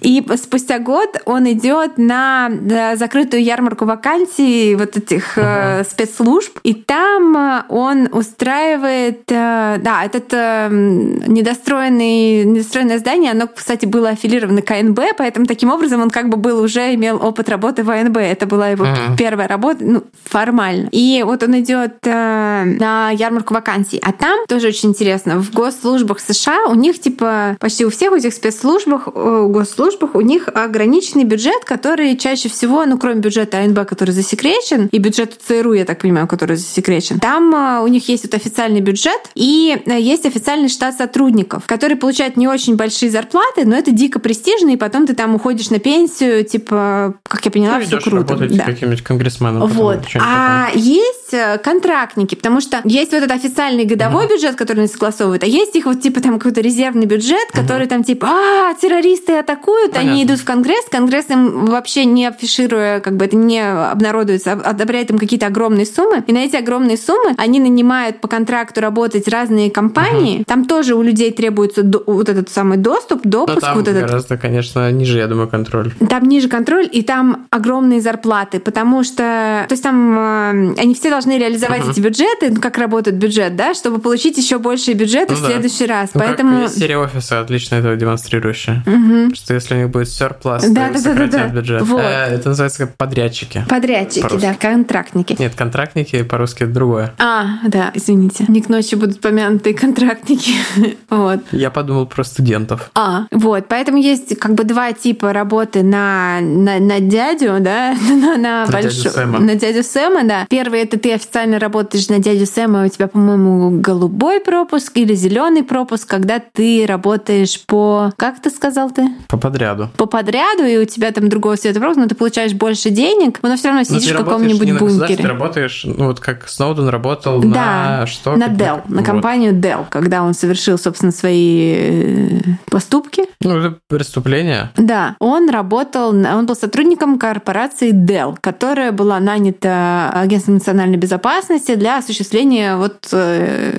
И спустя год он идет на закрытую ярмарку вакансий вот этих uh-huh. спецслужб, и там э, он устраивает, э, да, этот недостроенный, недостроенное здание, оно, кстати, было аффилировано к АНБ, поэтому таким образом он как бы был уже имел опыт работы в АНБ. Это была его uh-huh. первая работа, ну, формально. И вот он идет на ярмарку вакансий. А там тоже очень интересно, в госслужбах США у них типа почти у всех этих спецслужбах, госслужбах у них ограниченный бюджет, который чаще всего, ну, кроме бюджета АНБ, который засекречен, и бюджета ЦРУ, я так понимаю, который засекречен. Там а, у них есть вот официальный бюджет и э, есть официальный штат сотрудников, которые получают не очень большие зарплаты, но это дико престижно, и потом ты там уходишь на пенсию, типа, как я поняла, все круто. Да. каким-нибудь конгрессменом. Вот. А такое. есть э, контрактники, потому что есть вот этот официальный годовой uh-huh. бюджет, который они согласовывают, а есть их вот типа там какой-то резервный бюджет, который там типа, а, террористы атакуют, Понятно. они идут в Конгресс, Конгресс им вообще не афишируя, как бы это не обнародуется, а- одобряет им какие-то огромные суммы, и на эти огромные суммы они нанимают по контракту работать разные компании, там тоже у людей требуется до- вот этот самый доступ, Но допуск, там вот этот гораздо, конечно, ниже, я думаю, контроль. там ниже контроль, и там огромные зарплаты, потому что, то есть там э, они все должны реализовать эти бюджеты, ну, как работает бюджет, да, чтобы получить еще большие бюджеты Ну в да. следующий раз. Ну, Поэтому... как серия офиса, отлично этого демонстрирующая. Мгм. Что если у них будет surplus, Да, то да, да, да, да. бюджет. Вот. Э, Это называется как подрядчики. Подрядчики, По-русски. да, контрактники. Нет, контрактники по-русски это другое. А, да, извините. Не к ночи будут помянуты контрактники. (laughs) вот. Я подумал про студентов. А, вот, поэтому есть как бы два типа работы на, на, на дядю, да, (laughs) на, на, дядю большо- Сэма. на дядю Сэма, да. Первый это ты официально работаешь на дядю Сэма, у тебя, по-моему, голубой пропуск или зеленый пропуск, когда ты работаешь по, как ты сказал ты? По подряду. По подряду, и у тебя там другого цвета пропуск, но ты получаешь больше денег, но все равно Но сидишь в каком-нибудь не на бункере. Ты работаешь, ну вот как Сноуден работал Да, на что? на Как- Dell, на вот. компанию Dell, когда он совершил, собственно, свои э, поступки. Ну, это преступление. Да, он работал, на- он был сотрудником корпорации Dell, которая была нанята агентством национальной безопасности для осуществления вот э,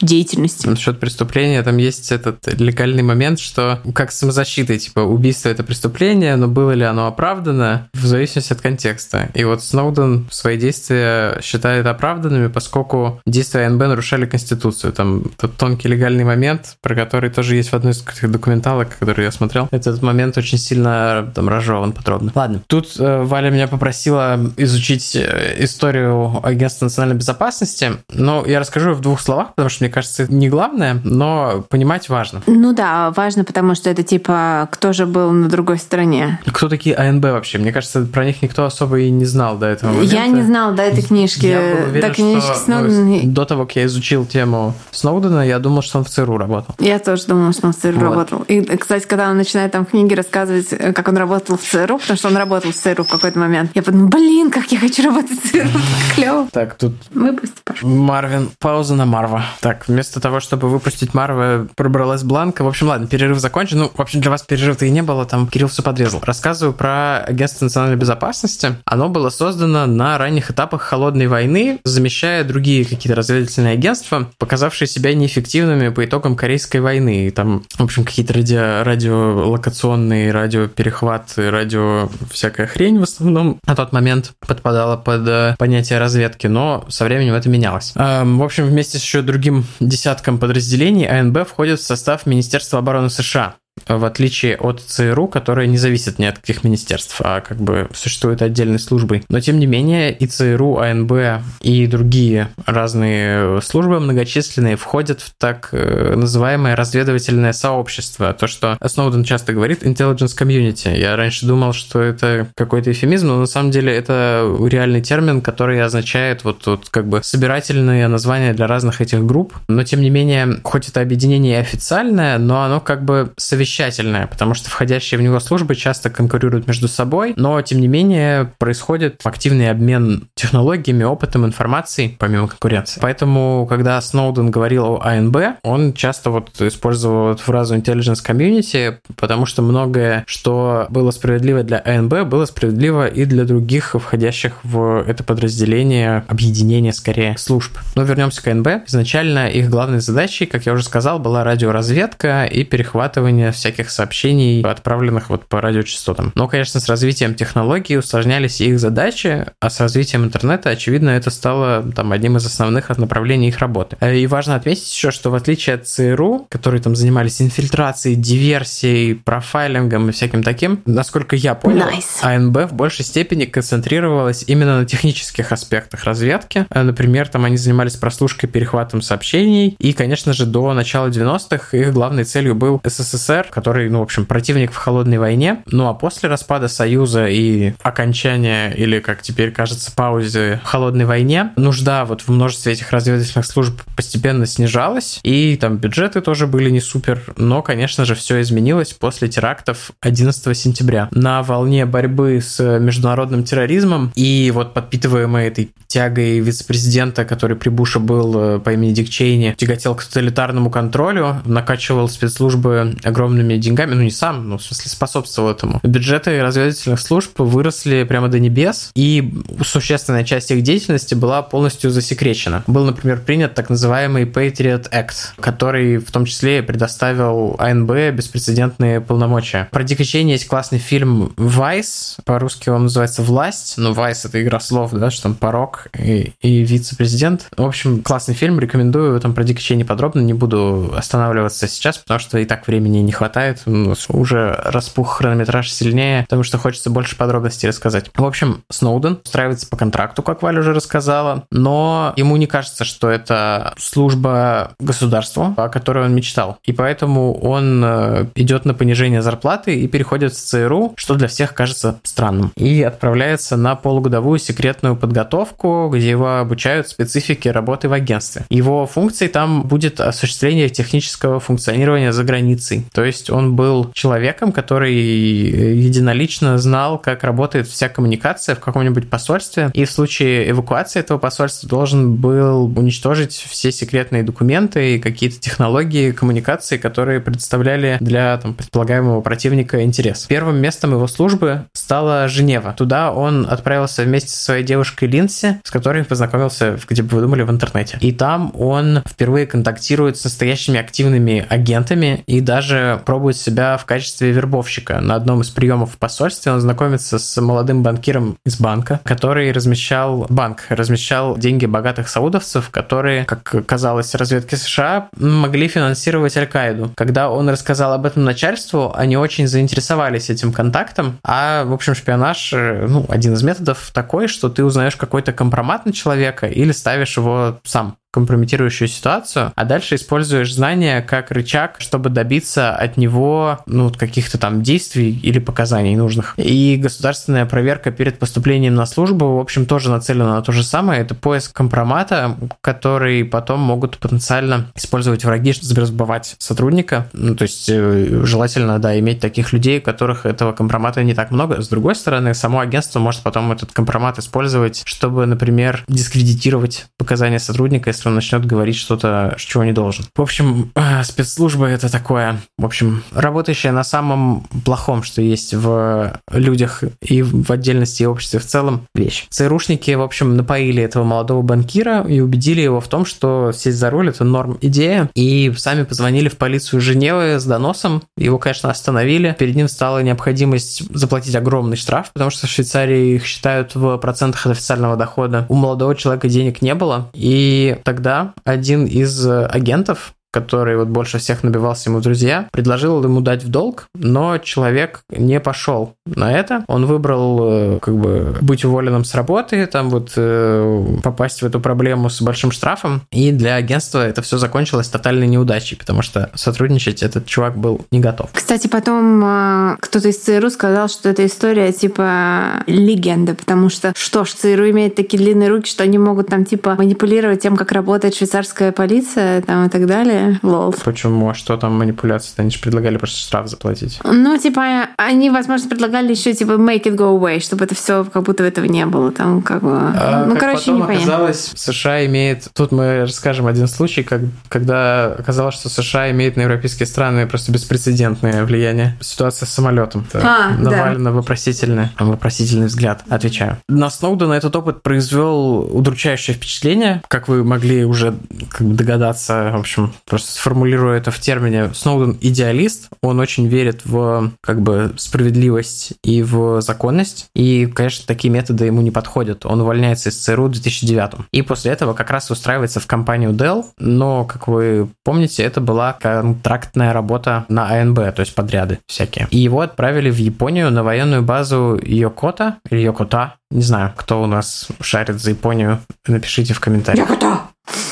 деятельности. Насчет преступления, там есть этот легальный момент, что как с самозащитой, типа, убийство это преступление, но было ли оно оправдано, в зависимости от контекста. И вот Сноуден свои действия считает оправданными, поскольку действия АНБ нарушали Конституцию. Там тот тонкий легальный момент, про который тоже есть в одной из документалок, которые я смотрел. Этот момент очень сильно там разжеван подробно. Ладно. Тут э, Валя меня попросила изучить э, историю Агентства национальной безопасности, но я расскажу в двух словах, потому что мне кажется, это не главное, но понимать важно. Ну да, важно, потому что это типа, кто же был на другой стороне. Кто такие АНБ вообще? Мне кажется, про них никто особо и не знал до этого момента. Я не знал до этой книжки. Я был уверен, до книжки что, Сноудена. ну, до того, как я изучил тему Сноудена, я думал, что он в ЦРУ работал. Я тоже думала, что он в ЦРУ Вот. работал. И, кстати, когда он начинает там в книге рассказывать, э, как он работал в ЦРУ, потому что он работал в ЦРУ в какой-то момент, я подумала, блин, как я хочу работать в ЦРУ, (laughs) так клево. Так, тут Выпусти, пожалуйста. Марвин, пауза на Марва. Так, вместо того, чтобы выпустить Марва, пробралась Бланка. В общем, ладно, перерыв закончен. Ну, в общем, для вас перерыва-то и не было, там Кирилл все подрезал. Рассказываю про Агентство национальной безопасности. Оно было создано на ранних этапах Холодной войны, замещая другие какие-то разведывательные агентства, показавшие себя неэффективными по итогам Корейской войны. И там, в общем, какие-то радио, радиолокационные, радиоперехваты, радио всякая хрень в основном на тот момент подпадала под э, понятие разведки, но со временем это менялось. Эм, в общем, вместе с еще другим десятком подразделений АНБ входит в состав Министерства обороны США в отличие от ЦРУ, которая не зависит ни от каких министерств, а как бы существует отдельной службой. Но тем не менее и ЦРУ, АНБ и другие разные службы многочисленные входят в так э, называемое разведывательное сообщество. То, что Сноуден часто говорит intelligence community. Я раньше думал, что это какой-то эфемизм, но на самом деле это реальный термин, который означает вот, вот как бы собирательные названия для разных этих групп. Но тем не менее, хоть это объединение официальное, но оно как бы совещательное, потому что входящие в него службы часто конкурируют между собой, но тем не менее происходит активный обмен технологиями, опытом, информацией, помимо конкуренции. Поэтому, когда Сноуден говорил о АНБ, он часто вот использовал эту фразу intelligence community, потому что многое, что было справедливо для АНБ, было справедливо и для других входящих в это подразделение, объединение скорее служб. Но вернемся к АНБ. Изначально их главной задачей, как я уже сказал, была радиоразведка и перехватывание всяких сообщений, отправленных вот по радиочастотам. Но, конечно, с развитием технологий усложнялись их задачи, а с развитием интернета, очевидно, это стало там одним из основных направлений их работы. Э, И важно отметить еще, что в отличие от ЦРУ, которые там занимались инфильтрацией, диверсией, профайлингом и всяким таким, насколько я понял, Nice. АНБ в большей степени концентрировалась именно на технических аспектах разведки. Э, Например, там они занимались прослушкой, перехватом сообщений. И, конечно же, до начала 90-х их главной целью был СССР который, ну, в общем, противник в холодной войне. Ну, а после распада Союза и окончания, или, как теперь кажется, паузы в холодной войне, нужда вот в множестве этих разведывательных служб постепенно снижалась, и там бюджеты тоже были не супер, но, конечно же, все изменилось после терактов 11 сентября. На волне борьбы с международным терроризмом и вот подпитываемой этой тягой вице-президента, который при Буше был э, по имени Дик Чейни, тяготел к тоталитарному контролю, накачивал спецслужбы огромными деньгами, ну не сам, ну в смысле способствовал этому. Бюджеты разведывательных служб выросли прямо до небес, и существенная часть их деятельности была полностью засекречена. Был, например, принят так называемый Patriot Act, который в том числе предоставил АНБ беспрецедентные полномочия. Про Дика Чейни есть классный фильм «Vice», по-русски он называется «Власть», ну «Vice» — это игра слов, да, что там порог и, и вице-президент. В общем, классный фильм, рекомендую, там про Дика Чейни подробно, не буду останавливаться сейчас, потому что и так времени не хватает, уже распух хронометраж сильнее, потому что хочется больше подробностей рассказать. В общем, Сноуден устраивается по контракту, как Валя уже рассказала, но ему не кажется, что это служба государству, о которой он мечтал. И поэтому он э, идет на понижение зарплаты и переходит в ЦРУ, что для всех кажется странным. И отправляется на полугодовую секретную подготовку, где его обучают специфике работы в агентстве. Его функцией там будет осуществление технического функционирования за границей. То есть он был человеком, который единолично знал, как работает вся коммуникация в каком-нибудь посольстве, и в случае эвакуации этого посольства должен был уничтожить все секретные документы и какие-то технологии коммуникации, которые представляли для там, предполагаемого противника интерес. Первым местом его службы стала Женева. Туда он отправился вместе со своей девушкой Линси, с которой познакомился, где бы вы думали, в интернете. И там он впервые контактирует с настоящими активными агентами и даже пробует себя в качестве вербовщика. На одном из приемов в посольстве он знакомится с молодым банкиром из банка, который размещал банк, размещал деньги богатых саудовцев, которые, как казалось, разведки США могли финансировать Аль-Каиду. Когда он рассказал об этом начальству, они очень заинтересовались этим контактом, а, в общем, шпионаж, э, ну, один из методов такой, что ты узнаешь какой-то компромат на человека или ставишь его сам компрометирующую ситуацию, а дальше используешь знания как рычаг, чтобы добиться от него ну, каких-то там действий или показаний нужных. И государственная проверка перед поступлением на службу, в общем, тоже нацелена на то же самое. Это поиск компромата, который потом могут потенциально использовать враги, чтобы завербовать сотрудника. Ну, то есть э, желательно, да, иметь таких людей, у которых этого компромата не так много. С другой стороны, само агентство может потом этот компромат использовать, чтобы, например, дискредитировать показания сотрудника, если он начнет говорить что-то, чего не должен. В общем, э, спецслужба это такое, в общем, работающая на самом плохом, что есть в людях и в отдельности и обществе в целом вещь. ЦРУшники, в общем, напоили этого молодого банкира и убедили его в том, что сесть за руль – это норм идея, и сами позвонили в полицию Женевы с доносом. Его, конечно, остановили. Перед ним стала необходимость заплатить огромный штраф, потому что в Швейцарии их считают в процентах от официального дохода. У молодого человека денег не было, и тогда один из агентов который вот больше всех набивался ему друзья, предложил ему дать в долг, но человек не пошел на это. Он выбрал э, как бы быть уволенным с работы, там вот э, попасть в эту проблему с большим штрафом, и для агентства это все закончилось тотальной неудачей, потому что сотрудничать этот чувак был не готов. Кстати, потом э, кто-то из ЦРУ сказал, что эта история типа легенда, потому что что ж, ЦРУ имеет такие длинные руки, что они могут там типа манипулировать тем, как работает швейцарская полиция там и так далее лол. Почему? А что там манипуляции? Они же предлагали просто штраф заплатить. Ну, типа, они, возможно, предлагали еще, типа, make it go away, чтобы это все, как будто этого не было. Там, как бы... А, ну, как короче, потом непонятно. оказалось, США имеет... Тут мы расскажем один случай, как, когда оказалось, что США имеет на европейские страны просто беспрецедентное влияние. Ситуация с самолетом. А, Навалено да. вопросительный, вопросительный взгляд. Отвечаю. На Сноудена этот опыт произвел удручающее впечатление, как вы могли уже как бы догадаться, в общем, просто сформулирую это в термине, Сноуден идеалист, он очень верит в как бы справедливость и в законность, и, конечно, такие методы ему не подходят. Он увольняется из ЦРУ в 2009. И после этого как раз устраивается в компанию Dell, но, как вы помните, это была контрактная работа на АНБ, то есть подряды всякие. И его отправили в Японию на военную базу Йокота, или Йокота, не знаю, кто у нас шарит за Японию, напишите в комментариях. Йокота!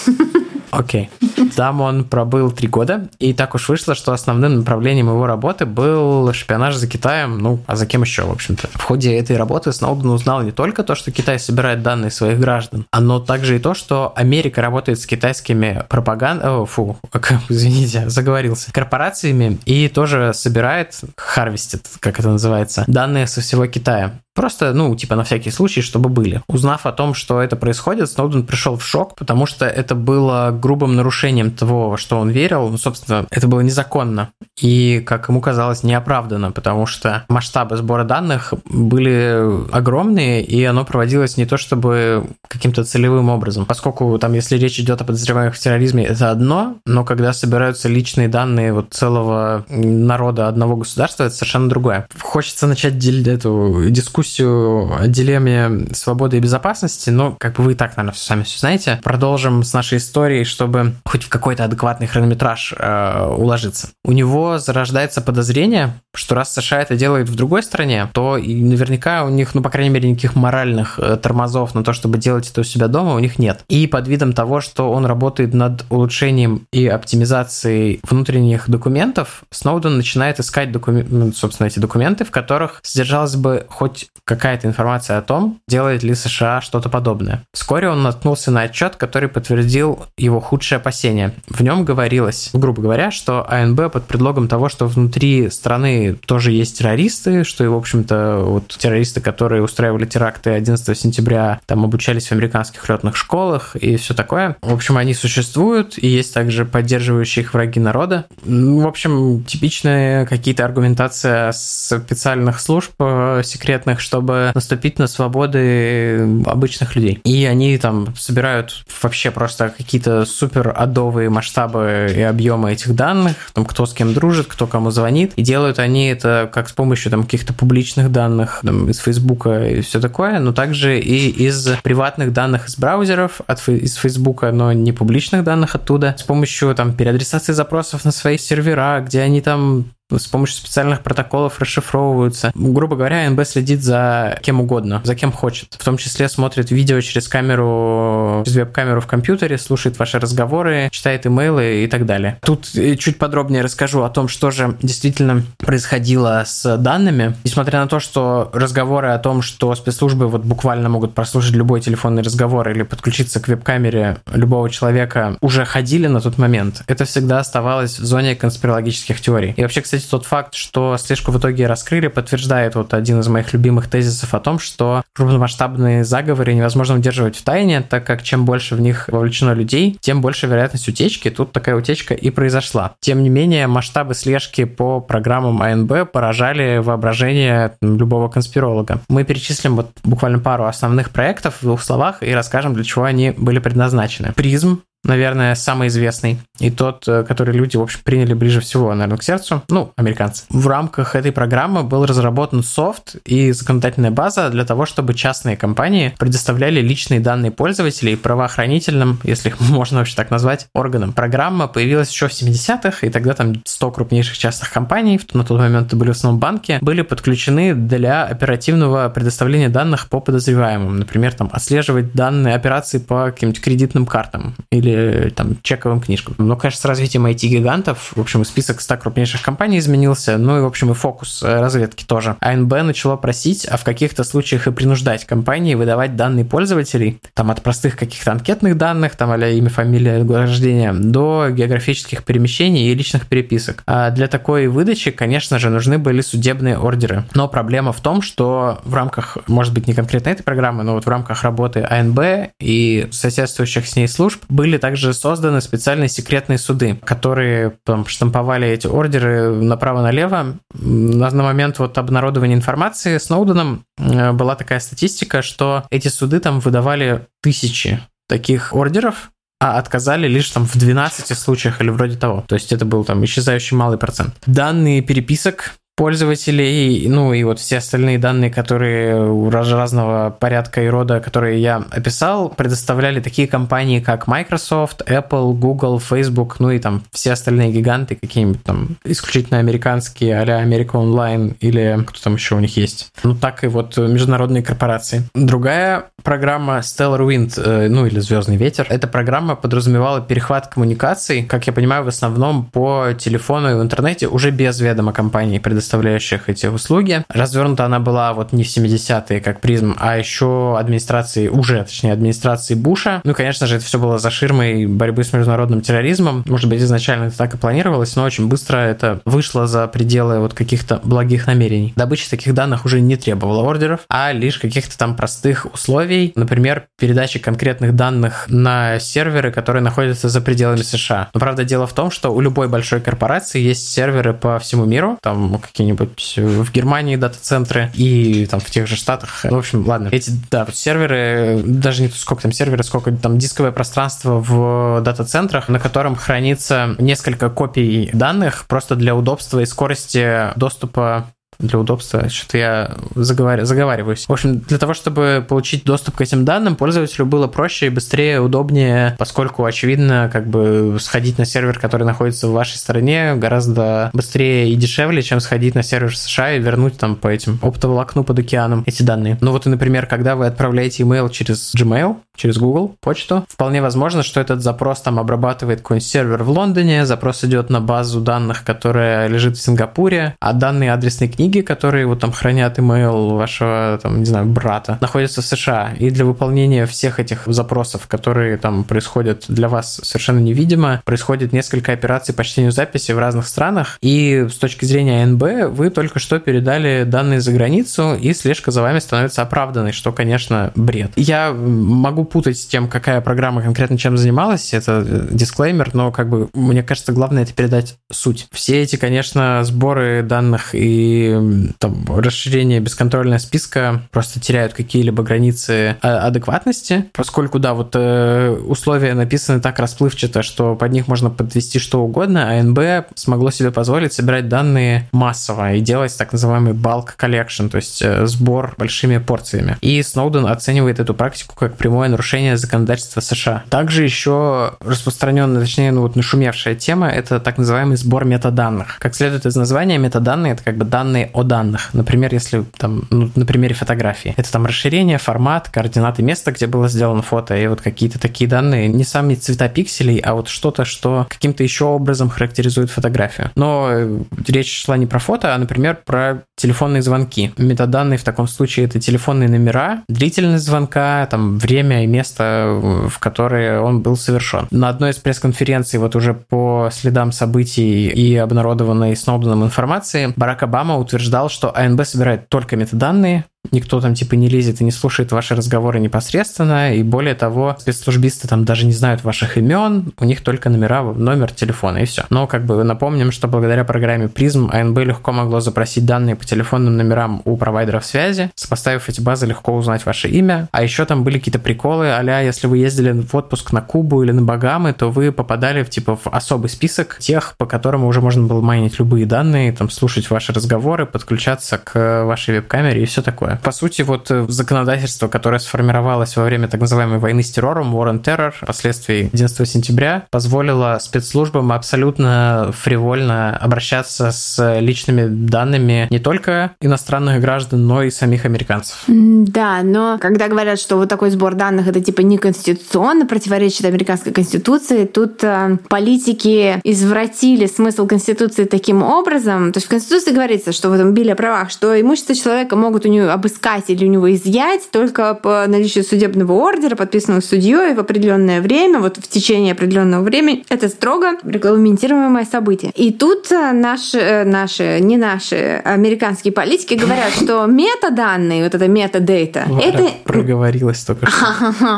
(laughs) Окей. Там он пробыл три года, и так уж вышло, что основным направлением его работы был шпионаж за Китаем, ну, а за кем еще, в общем-то. В ходе этой работы Сноуден узнал не только то, что Китай собирает данные своих граждан, но также и то, что Америка работает с китайскими пропагандой, фу, (laughs) извините, заговорился, корпорациями и тоже собирает, harvest ит, как это называется, данные со всего Китая. Просто, ну, типа на всякий случай, чтобы были. Узнав о том, что это происходит, Сноуден пришел в шок, потому что это было грубым нарушением того, во что он верил. Ну, собственно, это было незаконно и, как ему казалось, неоправданно, потому что масштабы сбора данных были огромные, и оно проводилось не то чтобы каким-то целевым образом. Поскольку там, если речь идет о подозреваемых в терроризме, это одно, но когда собираются личные данные вот целого народа одного государства, это совершенно другое. Хочется начать эту дискуссию дискуссию о дилемме свободы и безопасности, но как бы вы и так, наверное, сами все знаете. Продолжим с нашей историей, чтобы хоть в какой-то адекватный хронометраж э, уложиться. У него зарождается подозрение, что раз США это делает в другой стране, то и наверняка у них, ну, по крайней мере, никаких моральных э, тормозов на то, чтобы делать это у себя дома, у них нет. И под видом того, что он работает над улучшением и оптимизацией внутренних документов, Сноуден начинает искать документы, ну, собственно, эти документы, в которых содержалось бы хоть какая-то информация о том, делает ли США что-то подобное. Вскоре он наткнулся на отчет, который подтвердил его худшие опасения. В нем говорилось, грубо говоря, что АНБ под предлогом того, что внутри страны тоже есть террористы, что и, в общем-то, вот террористы, которые устраивали теракты 11 сентября, там обучались в американских летных школах и все такое. В общем, они существуют, и есть также поддерживающие их враги народа. Ну, в общем, типичная какие-то аргументация специальных служб э, секретных, чтобы наступить на свободы обычных людей. И они там собирают вообще просто какие-то супер адовые масштабы и объемы этих данных, там кто с кем дружит, кто кому звонит, и делают они это как с помощью там каких-то публичных данных там, из Фейсбука и все такое, но также и из приватных данных из браузеров, от, из Фейсбука, но не публичных данных оттуда, с помощью там переадресации запросов на свои сервера, где они там с помощью специальных протоколов расшифровываются. Грубо говоря, НБ следит за кем угодно, за кем хочет. В том числе смотрит видео через камеру, через веб-камеру в компьютере, слушает ваши разговоры, читает имейлы и так далее. Тут э, чуть подробнее расскажу о том, что же действительно происходило с данными. Несмотря на то, что разговоры о том, что спецслужбы вот буквально могут прослушать любой телефонный разговор или подключиться к веб-камере любого человека, уже ходили на тот момент, это всегда оставалось в зоне конспирологических теорий. И вообще, кстати, кстати, тот факт, что слежку в итоге раскрыли, подтверждает вот один из моих любимых тезисов о том, что крупномасштабные заговоры невозможно удерживать в тайне, так как чем больше в них вовлечено людей, тем больше вероятность утечки. Тут такая утечка и произошла. Тем не менее, масштабы слежки по программам АНБ поражали воображение любого конспиролога. Мы перечислим вот буквально пару основных проектов в двух словах и расскажем, для чего они были предназначены. Призм наверное, самый известный и тот, э, который люди, в общем, приняли ближе всего, наверное, к сердцу, ну, американцы. В рамках этой программы был разработан софт и законодательная база для того, чтобы частные компании предоставляли личные данные пользователей правоохранительным, если их (laughs) можно вообще так назвать, органам. Программа появилась еще в 70-х, и тогда там 100 крупнейших частных компаний, на тот момент это были в основном банки, были подключены для оперативного предоставления данных по подозреваемым. Например, там отслеживать данные операции по каким-нибудь кредитным картам или там чековым книжкам. Но, конечно, с развитием IT-гигантов, в общем, список 100 крупнейших компаний изменился, ну и, в общем, и фокус э, разведки тоже. АНБ начало просить, а в каких-то случаях и принуждать компании выдавать данные пользователей, там от простых каких-то анкетных данных, там а имя, фамилия, год рождения, до географических перемещений и личных переписок. А для такой выдачи, конечно же, нужны были судебные ордеры. Но проблема в том, что в рамках, может быть, не конкретно этой программы, но вот в рамках работы АНБ и соседствующих с ней служб были также созданы специальные секретные суды, которые там, штамповали эти ордеры направо-налево. На, на момент вот обнародования информации Сноуденом э, была такая статистика, что эти суды там выдавали тысячи таких ордеров, а отказали лишь там в 12 случаях или вроде того. То есть это был там исчезающий малый процент. Данные переписок пользователей, ну и вот все остальные данные, которые разного порядка и рода, которые я описал, предоставляли такие компании, как Microsoft, Apple, Google, Facebook, ну и там все остальные гиганты, какие-нибудь там исключительно американские, а-ля Америка Онлайн или кто там еще у них есть. Ну так и вот международные корпорации. Другая программа Stellar Wind, э, ну или Звездный ветер, эта программа подразумевала перехват коммуникаций, как я понимаю, в основном по телефону и в интернете уже без ведома компании, предоставляющих эти услуги. Развернута она была вот не в 70-е, как призм, а еще администрации, уже, точнее, администрации Буша. Ну, конечно же, это все было за ширмой борьбы с международным терроризмом. Может быть, изначально это так и планировалось, но очень быстро это вышло за пределы вот каких-то благих намерений. Добыча таких данных уже не требовала ордеров, а лишь каких-то там простых условий, например, передачи конкретных данных на серверы, которые находятся за пределами США. Но правда дело в том, что у любой большой корпорации есть серверы по всему миру, там какие-нибудь в Германии дата-центры и там в тех же штатах. Ну, в общем, ладно, эти да, серверы, даже не сколько там серверы, сколько там дисковое пространство в дата-центрах, на котором хранится несколько копий данных просто для удобства и скорости доступа для удобства. Что-то я заговар... заговариваюсь. В общем, для того, чтобы получить доступ к этим данным, пользователю было проще и быстрее, удобнее, поскольку, очевидно, как бы сходить на сервер, который находится в вашей стране, гораздо быстрее и дешевле, чем сходить на сервер США и вернуть там по этим оптоволокну под океаном эти данные. Ну вот и, например, когда вы отправляете email через Gmail, через Google почту, вполне возможно, что этот запрос там обрабатывает какой-нибудь сервер в Лондоне, запрос идет на базу данных, которая лежит в Сингапуре, а данные адресной книги книги, которые вот там хранят email вашего, там, не знаю, брата, находятся в США. И для выполнения всех этих запросов, которые там происходят для вас совершенно невидимо, происходит несколько операций по чтению записи в разных странах. И с точки зрения НБ вы только что передали данные за границу, и слежка за вами становится оправданной, что, конечно, бред. Я могу путать с тем, какая программа конкретно чем занималась, это дисклеймер, но как бы мне кажется, главное это передать суть. Все эти, конечно, сборы данных и там, расширение бесконтрольного списка просто теряют какие-либо границы а, адекватности, поскольку, да, вот э, условия написаны так расплывчато, что под них можно подвести что угодно, а НБ смогло себе позволить собирать данные массово и делать так называемый bulk collection, то есть э, сбор большими порциями. И Сноуден оценивает эту практику как прямое нарушение законодательства США. Также еще распространенная, точнее, ну вот нашумевшая тема — это так называемый сбор метаданных. Как следует из названия, метаданные — это как бы данные о данных. Например, если там, ну, на примере фотографии. Это там расширение, формат, координаты места, где было сделано фото, и вот какие-то такие данные. Не сами цвета пикселей, а вот что-то, что каким-то еще образом характеризует фотографию. Но э, речь шла не про фото, а, например, про телефонные звонки. Метаданные в таком случае это телефонные номера, длительность звонка, там время и место, в которое он был совершен. На одной из пресс-конференций вот уже по следам событий и обнародованной Сноуденом информации Барак Обама утверждал, утверждал, что АНБ собирает только метаданные, никто там типа не лезет и не слушает ваши разговоры непосредственно, и более того, спецслужбисты там даже не знают ваших имен, у них только номера, номер телефона и все. Но как бы напомним, что благодаря программе Призм АНБ легко могло запросить данные по телефонным номерам у провайдеров связи, сопоставив эти базы, легко узнать ваше имя, а еще там были какие-то приколы, а если вы ездили в отпуск на Кубу или на Багамы, то вы попадали в типа в особый список тех, по которым уже можно было майнить любые данные, там слушать ваши разговоры, подключаться к вашей веб-камере и все такое. По сути, вот э, законодательство, которое сформировалось во время так называемой войны с террором, War on Terror, последствий 11 сентября, позволило спецслужбам абсолютно фривольно обращаться с личными данными не только иностранных граждан, но и самих американцев. Да, но когда говорят, что вот такой сбор данных это типа неконституционно, противоречит американской конституции, тут э, политики извратили смысл конституции таким образом. То есть в конституции говорится, что в этом биле о правах, что имущество человека могут у нее обыскать или у него изъять только по наличию судебного ордера, подписанного судьей в определенное время, вот в течение определенного времени. Это строго регламентируемое событие. И тут э, наши, э, наши, не наши американские политики говорят, что (laughs) метаданные, вот это метадейта, это... Проговорилась только что.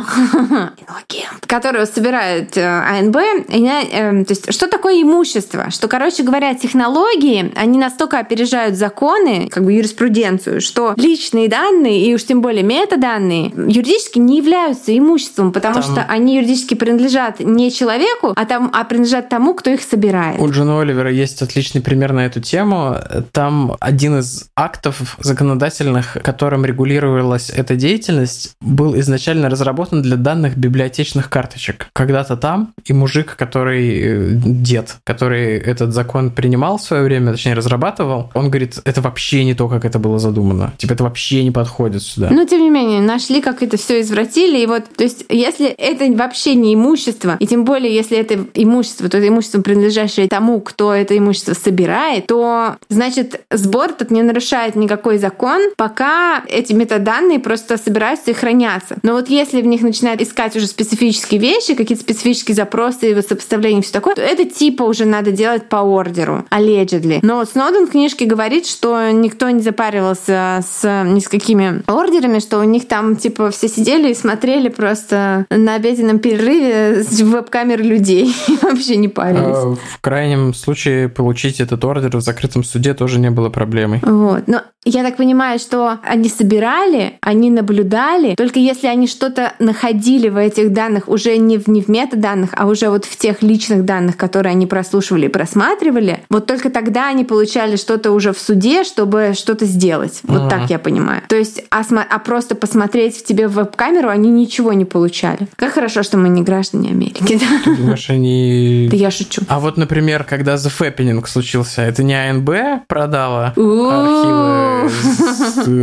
Которую собирает э, АНБ. То есть, что такое имущество? Что, короче говоря, технологии, они настолько опережают законы, как бы юриспруденцию, что личные личные данные, и уж тем более метаданные, юридически не являются имуществом, потому там... что они юридически принадлежат не человеку, а, там, а принадлежат тому, кто их собирает. У Джона Оливера есть отличный пример на эту тему. Там один из актов законодательных, которым регулировалась эта деятельность, был изначально разработан для данных библиотечных карточек. Когда-то там и мужик, который э, дед, который этот закон принимал в свое время, точнее разрабатывал, он говорит, это вообще не то, как это было задумано. Типа это вообще не подходит сюда. Но тем не менее, нашли, как это все извратили. И вот, то есть, если это вообще не имущество, и тем более, если это имущество, то это имущество, принадлежащее тому, кто это имущество собирает, то, значит, сбор тут не нарушает никакой закон, пока эти метаданные просто собираются и хранятся. Но вот если в них начинают искать уже специфические вещи, какие-то специфические запросы, сопоставления, все такое, то это типа уже надо делать по ордеру, allegedly. Но Сноуден в книжке говорит, что никто не запаривался с ни с какими ордерами, что у них там типа все сидели и смотрели просто на обеденном перерыве с веб-камер людей. (laughs) Вообще не парились. А, в крайнем случае получить этот ордер в закрытом суде тоже не было проблемой. Вот. Но я так понимаю, что они собирали, они наблюдали, только если они что-то находили в этих данных уже не в, не в метаданных, а уже вот в тех личных данных, которые они прослушивали и просматривали, вот только тогда они получали что-то уже в суде, чтобы что-то сделать. Вот uh-huh. так я понимаю. То есть, а, а просто посмотреть в тебе в веб-камеру они ничего не получали. Как хорошо, что мы не граждане Америки. Ты думаешь, они... Да я шучу. А вот, например, когда The Fappening случился, это не АНБ продала архивы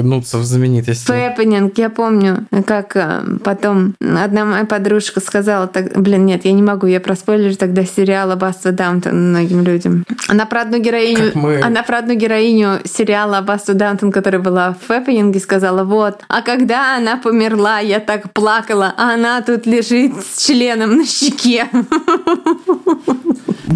нюдсов знаменитостей. Fappening, я помню, как э, потом одна моя подружка сказала, так, блин, нет, я не могу, я проспойлерю тогда сериал Аббатство Даунтон многим людям. Она про одну героиню, она про одну героиню сериала Аббатство Даунтон, которая была в Fappening е, сказала, вот, а когда она померла, я так плакала, а она тут лежит с членом на щеке. (laughs)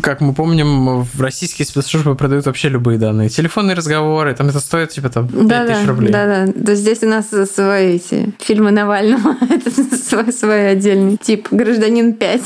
Как мы помним, в российские спецслужбы продают вообще любые данные. Телефонные разговоры, там это стоит типа там 5000 да, да, рублей. Да, да. То здесь у нас свои эти фильмы Навального. (laughs) это свой, свой отдельный тип. Гражданин 5.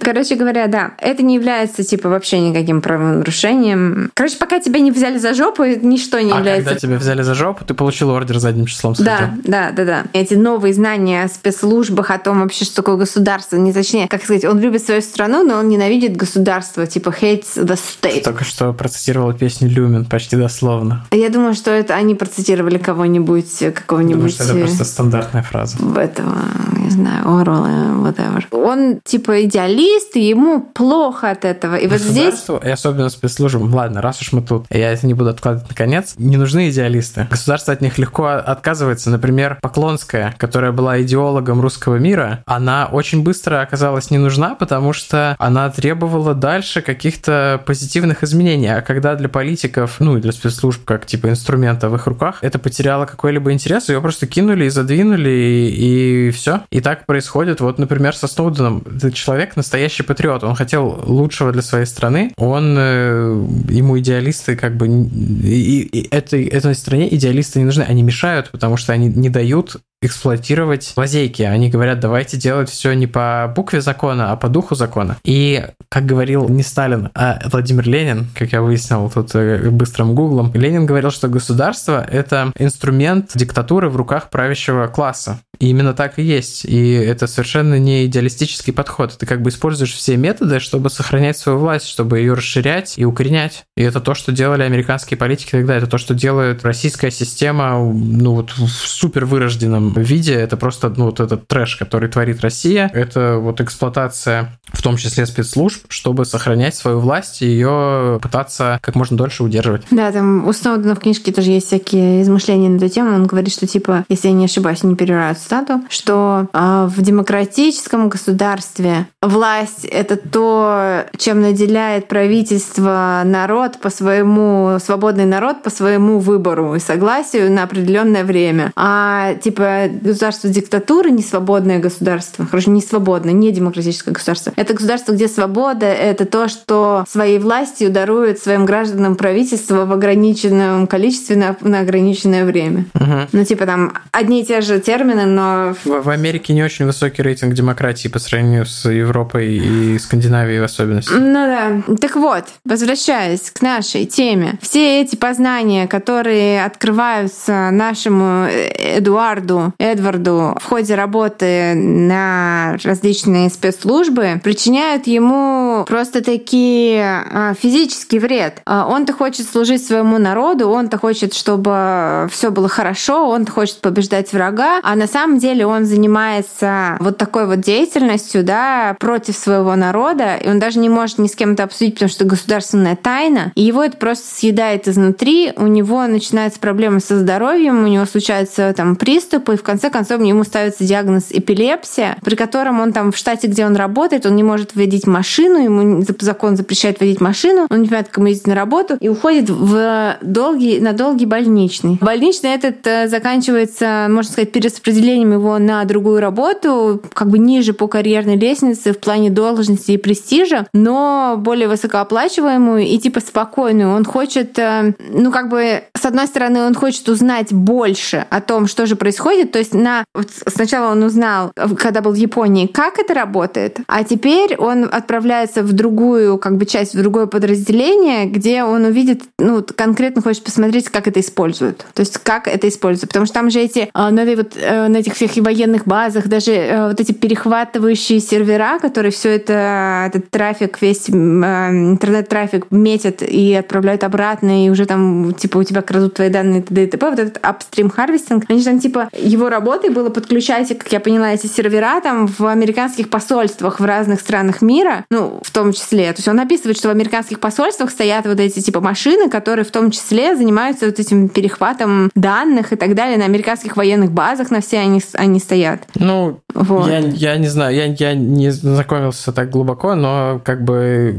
Короче говоря, да, это не является типа вообще никаким правонарушением. Короче, пока тебя не взяли за жопу, ничто не а является. когда тебя взяли за жопу, ты получил ордер задним числом. Да, да, да, да. Эти новые знания о спецслужбах, о том вообще, что такое государство, не точнее, как сказать, он любит свою страну, но он ненавидит государство, типа hates the state. Ты только что процитировала песню Люмен почти дословно. Я думаю, что это они процитировали кого-нибудь, какого-нибудь... Думаю, это просто стандартная фраза. Этого, не знаю, Орвелла, whatever. Он типа идеалист, и ему плохо от этого. И вот здесь... И особенно спецслужбам. Ладно, раз уж мы тут, я это не буду откладывать наконец, не нужны идеалисты. Государство от них легко отказывается. Например, Поклонская, которая была идеологом русского мира, она очень быстро оказалась не нужна, потому что она требовала дальше каких-то позитивных изменений. А когда для политиков, ну и для спецслужб, как типа инструмента в их руках, это потеряло какой-либо интерес, ее просто кинули и задвинули, и, и все. И так происходит, вот, например, со Сноуденом. Человек настоящий патриот. Он хотел лучшего для своей страны. Он, э, ему идеалисты как бы... И, и этой, этой стране идеалисты не нужны. Они мешают, потому что они не дают эксплуатировать лазейки. Они говорят, давайте делать все не по букве закона, а по духу закона. И, как говорил не Сталин, а Владимир Ленин, как я выяснил тут э, быстрым гуглом, Ленин говорил, что государство — это инструмент диктатуры в руках правящего класса. И именно так и есть. И это совершенно не идеалистический подход. Ты как бы используешь все методы, чтобы сохранять свою власть, чтобы ее расширять и укоренять. И это то, что делали американские политики тогда. Это то, что делает российская система ну, вот в супер вырожденном виде. Это просто ну, вот этот трэш, который творит Россия. Это вот эксплуатация, в том числе спецслужб, чтобы сохранять свою власть и ее пытаться как можно дольше удерживать. Да, там у Сноудена в книжке тоже есть всякие измышления на эту тему. Он говорит, что типа, если я не ошибаюсь, не перевирают цитату, что э, в демократическом государстве власть — это то, чем наделяет правительство народ по своему, свободный народ по своему выбору и согласию на определенное время. А типа государство диктатуры, не свободное государство. Хорошо, не свободное, не демократическое государство. Это государство, где свобода — это то, что своей властью дарует своим гражданам правительство в ограниченном количестве на, на ограниченное время. Угу. Ну, типа там одни и те же термины, но... В, в Америке не очень высокий рейтинг демократии по сравнению с Европой и Скандинавией в особенности. Ну да. Так вот, возвращаясь к нашей теме. Все эти познания, которые открываются нашему Эдуарду, Эдварду в ходе работы на различные спецслужбы, причиняют ему просто такие а, физический вред. А, он-то хочет служить своему народу, он-то хочет, чтобы все было хорошо, он-то хочет побеждать врага, а на самом деле он занимается вот такой вот деятельностью, да, против своего народа, и он даже не может ни с кем это обсудить, потому что государственная тайна, и его это просто съедает изнутри, у него начинаются проблемы со здоровьем, у него случаются там приступы, и в конце концов ему ставится диагноз эпилепсия, при котором он там в штате, где он работает, он не может водить машину, ему закон запрещает водить машину, он не понимает, как ему ездить на работу, и уходит в долгий, на долгий больничный. Больничный этот э, заканчивается, можно сказать, перераспределением его на другую работу, как бы ниже по карьерной лестнице в плане должности и престижа, но более высокооплачиваемую и типа спокойную. Он хочет, э, ну как бы, с одной стороны, он хочет узнать больше о том, что же происходит. То есть на вот сначала он узнал, когда был в Японии, как это работает, а теперь он отправляется в другую как бы часть, в другое подразделение, где он увидит, ну конкретно хочет посмотреть, как это используют. То есть как это используется. Потому что там же эти э, на, этой вот, э, этих всех военных базах даже вот эти перехватывающие сервера, которые все это этот трафик весь интернет-трафик метят и отправляют обратно, и уже там, типа, у тебя крадут твои данные, т.д. и т.п. Вот этот upstream harvesting, они же там, типа, его работой было подключать, как я поняла, эти сервера там в американских посольствах в разных странах мира, ну, в том числе. То есть он описывает, что в американских посольствах стоят вот эти, типа, машины, которые в том числе занимаются вот этим перехватом данных и так далее. На американских военных базах на все они, они стоят. Ну, вот. я, я не знаю, я, я не знакомился так глубоко, но как бы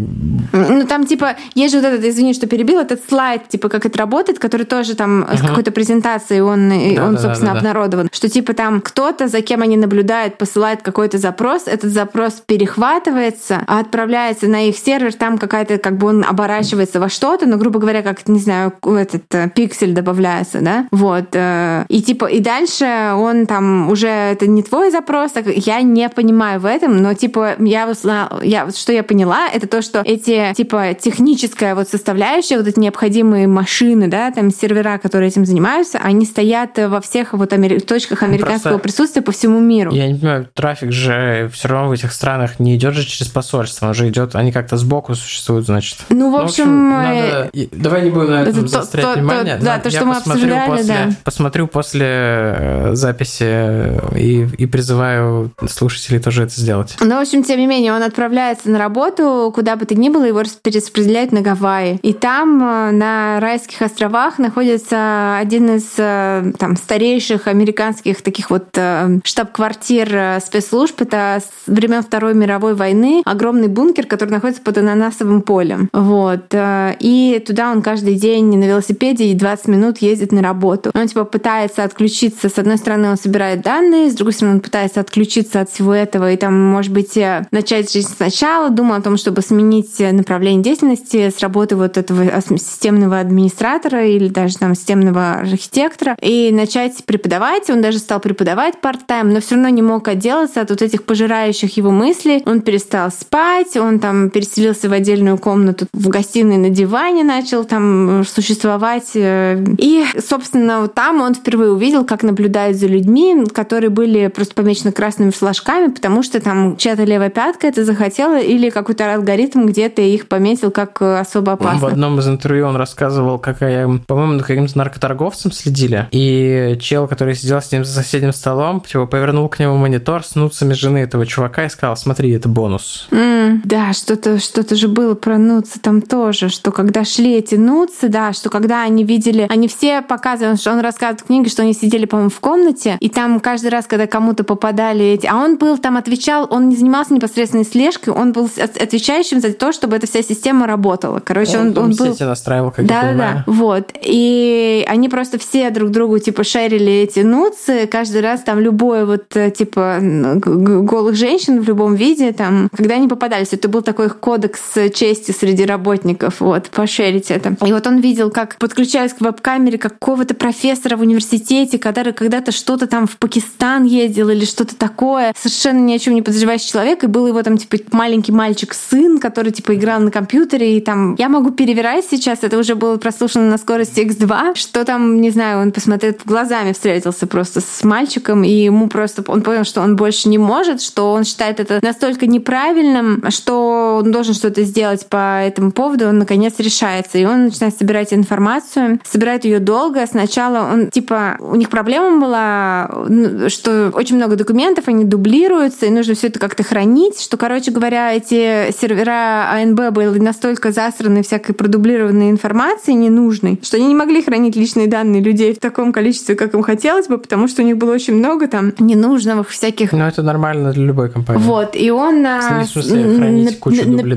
ну, там, типа, есть же вот этот, извини, что перебил, этот слайд, типа, как это работает, который тоже там uh-huh. с какой-то презентацией, он, да, он да, собственно, да, да, обнародован. Что, типа, там кто-то, за кем они наблюдают, посылает какой-то запрос, этот запрос перехватывается, а отправляется на их сервер, там какая-то, как бы он оборачивается во что-то, ну, грубо говоря, как, не знаю, этот э, пиксель добавляется, да, вот. Э, и, типа, и дальше он там уже, это не твой запрос, так я не понимаю в этом, но, типа, я, я что я поняла, это то, что эти типа техническая вот составляющая, вот эти необходимые машины, да, там сервера, которые этим занимаются, они стоят во всех вот амер... точках американского Просто присутствия по всему миру. Я не понимаю, трафик же все равно в этих странах не идет же через посольство, он же идет, они как-то сбоку существуют, значит. Ну, в общем, ну, в общем надо... Э, давай не будем на этом заострять то, внимание. То, да, то, что мы обсуждали, после, да. Посмотрю после э, записи и, и призываю слушателей тоже это сделать. Ну, в общем, тем не менее, он отправляется на работу, куда бы то ни было, его перераспределяют на Гавайи. И там, э, на райских островах, находится один из э, там, старейших американских таких вот э, штаб-квартир спецслужб. Это с времен Второй мировой войны огромный бункер, который находится под ананасовым полем. Вот. И туда он каждый день на велосипеде и 20 минут ездит на работу. Он типа пытается отключиться. С одной стороны, он собирает данные, с другой стороны, он пытается отключиться от всего этого и там, может быть, начать жизнь сначала, думал о том, чтобы сменить направление деятельности с работы вот этого системного администратора или даже там системного архитектора и начать преподавать. Он даже стал преподавать part-time, но все равно не мог отделаться от вот этих пожирающих его мыслей. Он перестал спать, он там переселился в отдельную комнату в гостиной на диване, начал там существовать. И, собственно, там он впервые увидел, как наблюдают за людьми, которые были просто помечены красными флажками, потому что там чья-то левая пятка это захотела или какой-то алгоритм где-то их пометил как э, особо опасно. В одном из интервью он рассказывал, какая, по-моему, каким-то наркоторговцем следили, и чел, который сидел с ним за соседним столом, типа, повернул к нему монитор с нуцами жены этого чувака и сказал, смотри, это бонус. Mm, да, что-то что же было про нуцы там тоже, что когда шли эти нуцы, да, что когда они видели, они все показывают, что он рассказывает в книге, что они сидели, по-моему, в комнате, и там каждый раз, когда кому-то попадали эти. А он был там, отвечал, он не занимался непосредственной слежкой, он был отвечающим за то, чтобы эта вся система работала. Короче, он, он, он был... настраивал, как да, да, да, вот. И они просто все друг другу, типа, шерили эти нуцы, каждый раз там любое вот, э, типа, голых женщин в любом виде, там, когда они попадались, это был такой кодекс чести среди работников, вот, пошерить это. И вот он видел, как подключаясь к веб-камере какого-то профессора в университете, который когда-то что-то там в Пакистан ездил или что-то такое, совершенно ни о чем не подозревающий человек, и был его там, типа, маленький мальчик-сын, который, типа, играл на компьютере, и там, я могу перевирать сейчас, это уже было прослушано на скорости X2, что там, не знаю, он посмотрел, глазами встретился просто с мальчиком, и ему просто, он понял, что он больше не может, что он считает это настолько неправильным, что он должен что-то сделать по этому поводу, он наконец решается, и он начинает собирать информацию, собирает ее долго, сначала он, типа, у них проблема была, что очень много документов, они дублируются, и нужно все это как-то хранить, что, короче говоря, эти сервера АНБ были настолько засраны всякой продублированной информацией ненужной, что они не могли хранить личные данные людей в таком количестве, как им хотелось бы, потому что у них было очень много там ненужных всяких... Ну, это нормально для любой компании. Вот, и он а,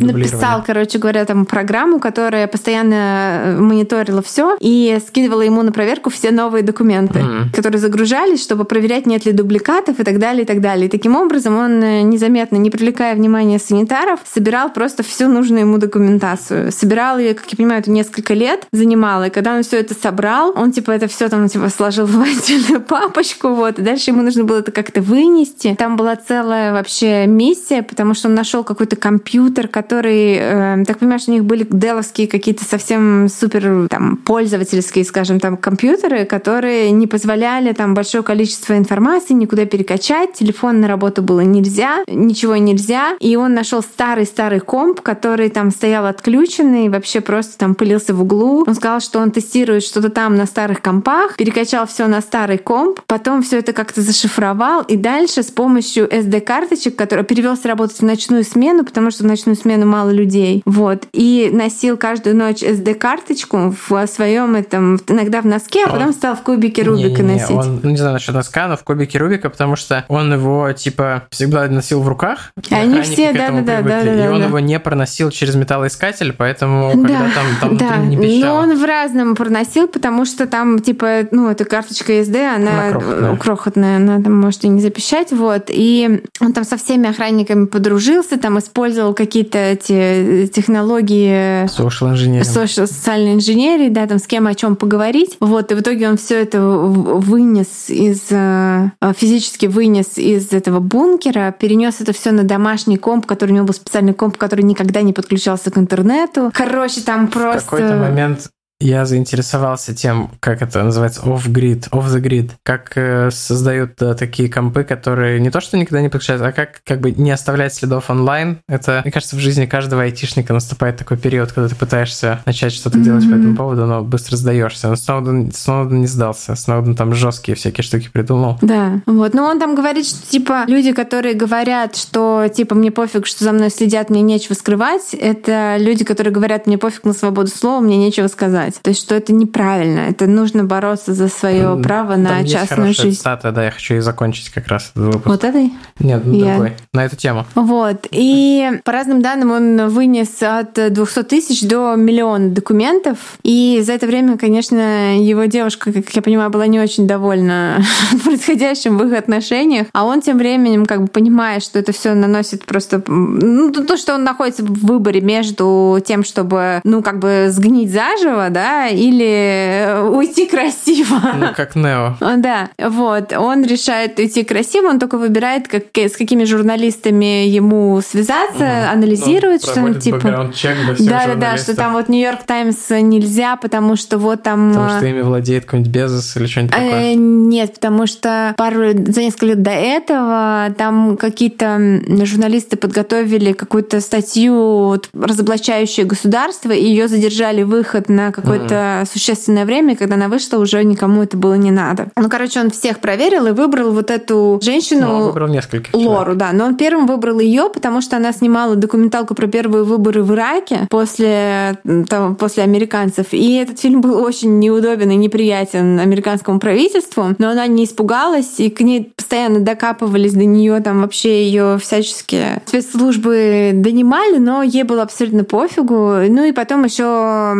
написал, короче говоря, там программу, которая постоянно э, мониторила все и скидывала ему на проверку все новые документы, mm-hmm. которые загружались, чтобы проверять, нет ли дубликатов и так далее, и так далее. И таким образом он э, незаметно, не привлекая внимания санитаров, собирал просто всю нужную ему документацию. Собирал ее, как я понимаю, это несколько лет занимало. И когда он все это собрал, он типа это все там типа сложил (laughs) в отдельную папочку, вот. И дальше ему нужно было это как-то вынести. Там была целая вообще миссия, потому что он нашел какой-то компьютер, который, э, так понимаешь, у них были деловские какие-то совсем супер там пользовательские, скажем, там компьютеры, которые не позволяли там большое количество информации никуда перекачать, телефон на работу было нельзя, ничего нельзя, и он нашел старый-старый комп, который там стоял отключенный, вообще просто там пылился в углу. Он сказал, что он тестирует что-то там на старых компах, перекачал все на старый комп, потом все это как-то зашифровал, и дальше с помощью SD-карточек, который перевелся работать в ночную смену, потому что в ночную смену мало людей, вот, и носил каждую ночь SD-карточку в своем этом, иногда в носке, а потом стал в кубике Рубика не, не, носить. Он, ну, не знаю насчет носка, но в кубике Рубика, потому что он его, типа, всегда носил в руках. Они все, да-да-да. да, да, И он да. его не проносил через металлоискатель, поэтому да, когда там, там да. не пищало. Но он в разном проносил, потому что там, типа, ну, эта карточка SD, она, она крохотная. крохотная, она там может и не запищать, вот. И он там со всеми охранниками подружился, там использовал какие-то эти технологии... Social engineering. Social, социальной инженерии, да, там с кем о чем поговорить. Вот, и в итоге он все это вынес из... Э, физически вынес из этого бункера, перенес это все на домашний комп, который у него был специальный комп, который никогда не подключался к интернету. Короче, там просто... В какой-то момент я заинтересовался тем, как это называется, off-grid, off-the-grid, как э, создают да, такие компы, которые не то что никогда не подключаются, а как как бы не оставлять следов онлайн. Это, мне кажется, в жизни каждого айтишника наступает такой период, когда ты пытаешься начать что-то mm-hmm. делать по этому поводу, но быстро сдаешься. Но Сноуден, Сноуден не сдался. Сноуден там жесткие всякие штуки придумал. Да, вот. Но он там говорит, что типа люди, которые говорят, что типа мне пофиг, что за мной следят, мне нечего скрывать, это люди, которые говорят, мне пофиг на свободу слова, мне нечего сказать делать. То есть, что это неправильно. Это нужно бороться за свое право Там на частную жизнь. Цитата, да, я хочу и закончить как раз этот выпуск. Вот этой? Нет, ну, я... другой. На эту тему. Вот. И по разным данным он вынес от 200 тысяч до миллиона документов. И за это время, конечно, его девушка, как я понимаю, была не очень довольна (laughs) происходящим в их отношениях. А он тем временем, как бы понимая, что это все наносит просто... Ну, то, что он находится в выборе между тем, чтобы, ну, как бы сгнить заживо, да, или э, уйти красиво. Ну, как Нео. (laughs) Да, вот. Он решает уйти красиво, он только выбирает, как, с какими журналистами ему связаться, угу. анализирует, ну, что он типа... Да, да, да, что там вот Нью-Йорк Таймс нельзя, потому что вот там... Потому что ими владеет какой-нибудь Безос или что-нибудь э, такое? Нет, потому что пару за несколько лет до этого там какие-то журналисты подготовили какую-то статью разоблачающую государство, и ее задержали выход на как какое-то mm. существенное время, когда она вышла, уже никому это было не надо. Ну, короче, он всех проверил и выбрал вот эту женщину. Ну, он выбрал нескольких. Лору, человек. да. Но он первым выбрал ее, потому что она снимала документалку про первые выборы в Ираке после, там, после американцев. И этот фильм был очень неудобен и неприятен американскому правительству, но она не испугалась, и к ней постоянно докапывались до нее, там вообще ее всяческие спецслужбы донимали, но ей было абсолютно пофигу. Ну и потом еще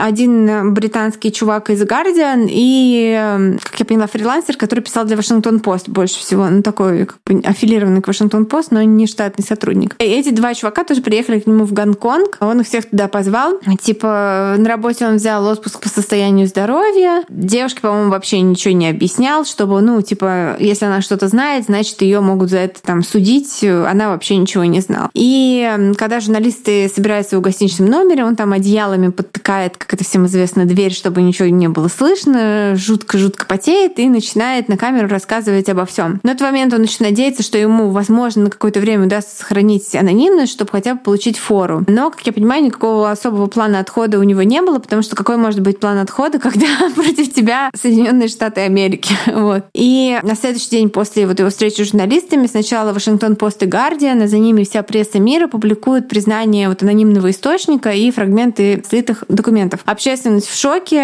один британский чувак из Guardian и, как я поняла, фрилансер, который писал для Вашингтон Пост больше всего. Ну, такой как бы аффилированный к Вашингтон Пост, но не штатный сотрудник. И эти два чувака тоже приехали к нему в Гонконг. Он их всех туда позвал. Типа, на работе он взял отпуск по состоянию здоровья. Девушке, по-моему, вообще ничего не объяснял, чтобы, ну, типа, если она что-то знает, значит, ее могут за это там судить. Она вообще ничего не знала. И когда журналисты собираются в гостиничном номере, он там одеялами подтыкает, как это всем известно, дверь, чтобы ничего не было слышно, жутко-жутко потеет и начинает на камеру рассказывать обо всем. На этот момент он очень надеется, что ему, возможно, на какое-то время удастся сохранить анонимность, чтобы хотя бы получить фору. Но, как я понимаю, никакого особого плана отхода у него не было, потому что какой может быть план отхода, (laughs) когда против тебя Соединенные Штаты Америки. (laughs) Вот. И на следующий день после вот его встречи с журналистами сначала Вашингтон Пост и Гардиан, а за ними вся пресса мира публикуют признание вот анонимного источника и фрагменты слитых документов. Общественность в шоке,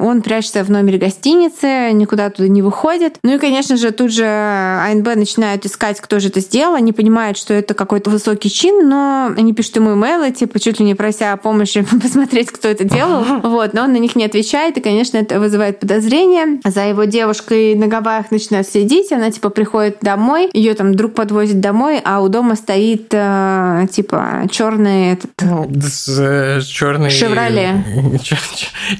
он прячется в номере гостиницы, никуда туда не выходит. Ну и, конечно же, тут же АНБ начинают искать, кто же это сделал. Они понимают, что это какой-то высокий чин, но они пишут ему имейлы, типа, чуть ли не прося о помощи (laughs) посмотреть, кто это делал. (laughs) Вот, но он на них не отвечает, и, конечно, это вызывает подозрения. За его девушкой на Гавайях начинают следить, она, типа, приходит домой, ее там друг подвозит домой, а у дома стоит, э, типа, черный этот... Э, черный... Шевроле. (laughs)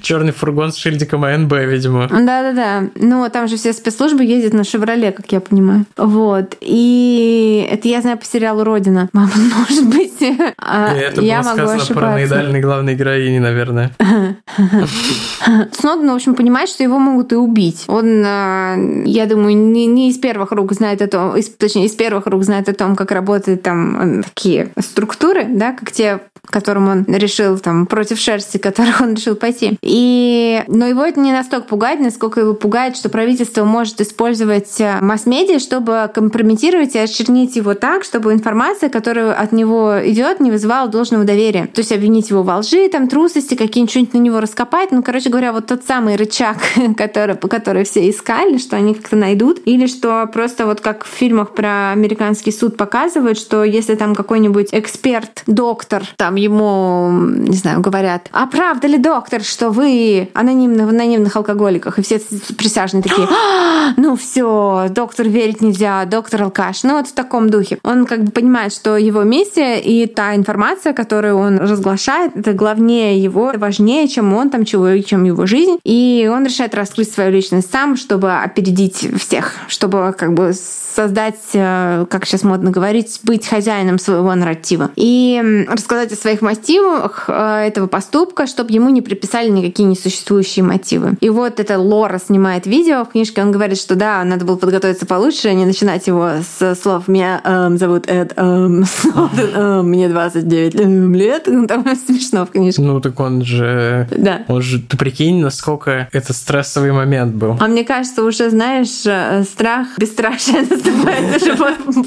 Черный фургон с шильдиком АНБ, видимо. Да-да-да. Ну, там же все спецслужбы ездят на Шевроле, как я понимаю. Вот. И это я знаю по сериалу «Родина». Мама, (laughs) может быть, а, это я было могу ошибаться. параноидальной главной героини, наверное. (laughs) Сноуден, в общем, понимает, что его могут и убить. Он, а, я думаю, не, не из первых рук знает о том, из, точнее, из первых рук знает о том, как работают там такие структуры, да, как те, которым он решил там против шерсти, которых он решил пойти. И, но его это не настолько пугает, насколько его пугает, что правительство может использовать а, масс-медиа, чтобы компрометировать и очернить его так, чтобы информация, которая от него идет, не вызывала должного доверия. То есть обвинить его во лжи, там, трусости, какие-нибудь на него раскопать. Ну, короче говоря, вот тот самый рычаг, (laughs) который, по который все искали, что они как-то найдут. Или что просто вот как в фильмах про американский суд показывают, что если там какой-нибудь эксперт, доктор, там ему, не знаю, говорят, а правда ли, доктор, что вы анонимны в анонимных алкоголиках? И все присяжные такие, а, ну все, доктор верить нельзя, доктор алкаш. Ну вот в таком духе. Он как бы понимает, что его миссия и та информация, которую он разглашает, это главнее его, важнее, чем он там, чего, чем его жизнь. И он решает раскрыть свою личность сам, чтобы опередить всех, чтобы как бы создать, э, как сейчас модно говорить, быть хозяином своего нарратива. И рассказать о своих мотивах э, этого поступка, чтобы ему не приписали никакие несуществующие мотивы. И вот это Лора снимает видео в книжке, он говорит, что да, надо было подготовиться получше, не начинать его с слов «меня эм, зовут Эд, эм, (laughs) эм, мне 29 эм, лет». (laughs) Ну, там (laughs) смешно в книжке. Ну, так он же... Да. Он же, ты прикинь, насколько это стрессовый момент был. А мне кажется, уже, знаешь, э, страх, бесстрашие наступает уже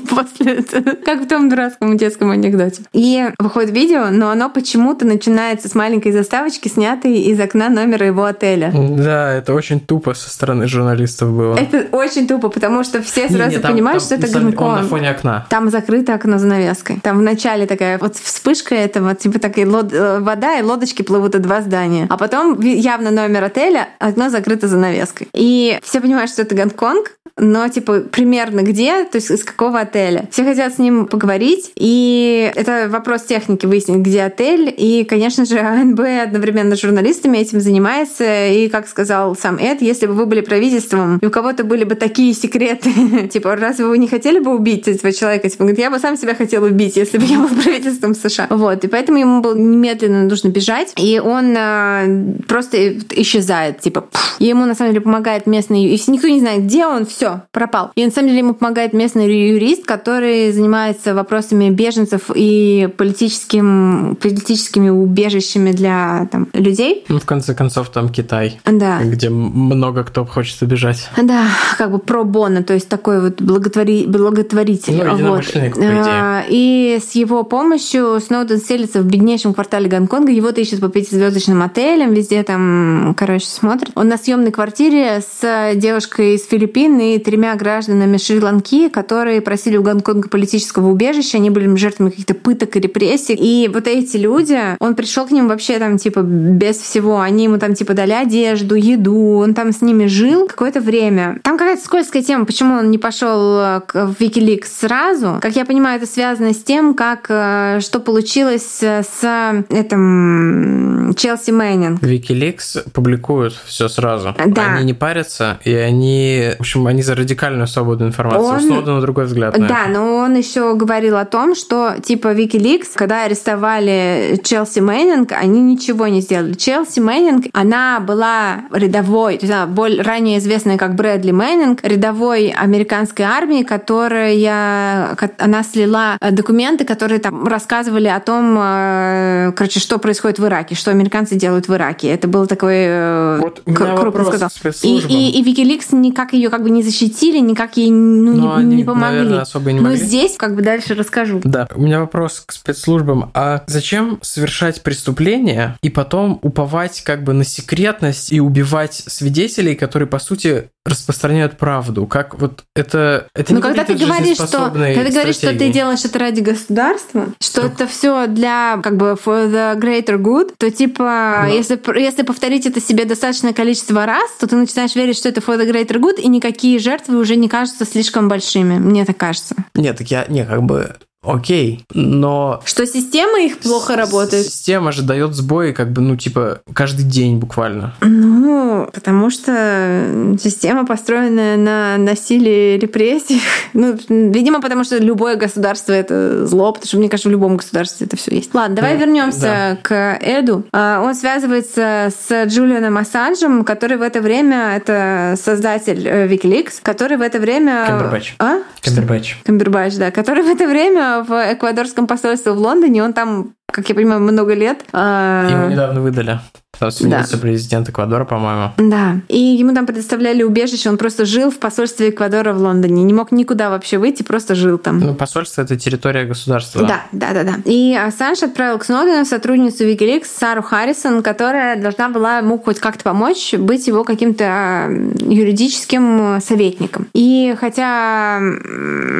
после этого. Как в том дурацком детском анекдоте. И выходит видео, но оно почему-то начинается с маленькой заставочки, снятой из окна номера его отеля. Да, это очень тупо со стороны журналистов было. Это очень тупо, потому что все сразу не, там, понимают, там, что это Гонконг. Он на фоне окна. Там закрыто окно занавеской. Там вначале такая вот вспышка этого, типа такая лод... Э, вода и лодочки плывут и два здания. А потом явно номер отеля, окно закрыто занавеской. И все понимают, что это Гонконг, но типа примерно где, то есть из какого отеля. Все хотят с ним поговорить, и это вопрос техники выяснить, где отель. И, конечно же, (laughs) АНБ одновременно с журналистами этим занимается. И, как сказал сам Эд, если бы вы были правительством, и у кого-то были бы такие секреты, (laughs) типа, разве вы не хотели бы убить этого человека? Типа, говорит, я бы сам себя хотел убить, если бы я был (laughs) правительством США. Вот, и поэтому ему было немедленно нужно бежать, и он э, просто исчезает, типа, пфф, И ему на самом деле помогает местный... Если никто не знает, где он, все, пропал. И на самом деле ему помогает местный юрист, который занимается вопросами беженцев и политическим, политическими убежищами для там, людей. Ну, в конце концов, там Китай. Да. Где много кто хочет убежать. Да, как бы про бона, то есть такой вот благотвори... благотворитель. Ну, вот. по идее. А, и с его помощью Сноуден селится в беднейшем квартале Гонконга. Его ищут по пятизвездочным отелям, везде там, короче, смотрит. Он на съемной квартире с девушкой из Филиппин и тремя гражданами Шри-Ланки, которые просили у Гонконга политического убежища. Они были жертвами каких-то пыток и репрессий. И вот эти люди, он пришел к ним вообще там типа без всего. Они ему там типа дали одежду, еду. Он там с ними жил какое-то время. Там какая-то скользкая тема, почему он не пошел э, в Wikileaks сразу. Как я понимаю, это связано с тем, как э, что получилось с этим Челси Мэннинг. Wikileaks публикуют все сразу. Да. Они не парятся, и они, в общем, они за радикальную свободную информацию. Он... У Сноудена другой взгляд. На да, это. но он еще говорил о том, что типа Wikileaks, когда арестовали Челси Мэннинг, они ничего не сделали. Челси Мэннинг, она была рядовой, то есть она более ранее известная как Брэдли Мэннинг, рядовой американской армии, которая она слила документы, которые там рассказывали о том, э, короче, что происходит в Ираке, что американцы делают в Ираке. Это был такой э, вот крупный сказал. И, и, и Wikileaks никак ее как бы не защитили, никак ей ну, не, они, не помогли. Наверное, особо не могли. Но здесь как бы дальше расскажу. Да, у меня вопрос к спецслужбам. А зачем совершать преступление и потом уповать как бы на секретность и убивать свидетелей, которые, по сути, распространяют правду? Как вот это... это Но когда ты говоришь, что, когда ты говоришь, что ты делаешь это ради государства, что это все для как бы for the greater good, то типа, Но... если, если повторить это себе достаточное количество раз, то ты начинаешь верить, что это for the greater good, и никакие жертвы уже не кажутся слишком большими. Мне так кажется. Нет, так я, не, как бы Окей, но... Что система их плохо работает? Система же дает сбои как бы, ну, типа, каждый день буквально. Ну, потому что система построена на насилии и репрессиях. (laughs) Ну, видимо, потому что любое государство — это зло, потому что, мне кажется, в любом государстве это все есть. Ладно, давай ну, вернемся да. к Эду. А, он связывается с Джулианом Ассанжем, который в это время, это создатель э, Wikileaks, который в это время... Камбербэтч. А? Камбербэтч. Камбербэтч, да. Который в это время в эквадорском посольстве в Лондоне, он там как я понимаю, много лет. А, Его недавно выдали. Да. президент Эквадора, по-моему. Да. И ему там предоставляли убежище. Он просто жил в посольстве Эквадора в Лондоне. Не мог никуда вообще выйти, просто жил там. Ну, посольство — это территория государства. Да, да, да. да. И Ассанж отправил к Сноудену сотрудницу Wikileaks Сару Харрисон, которая должна была ему хоть как-то помочь быть его каким-то а, юридическим советником. И хотя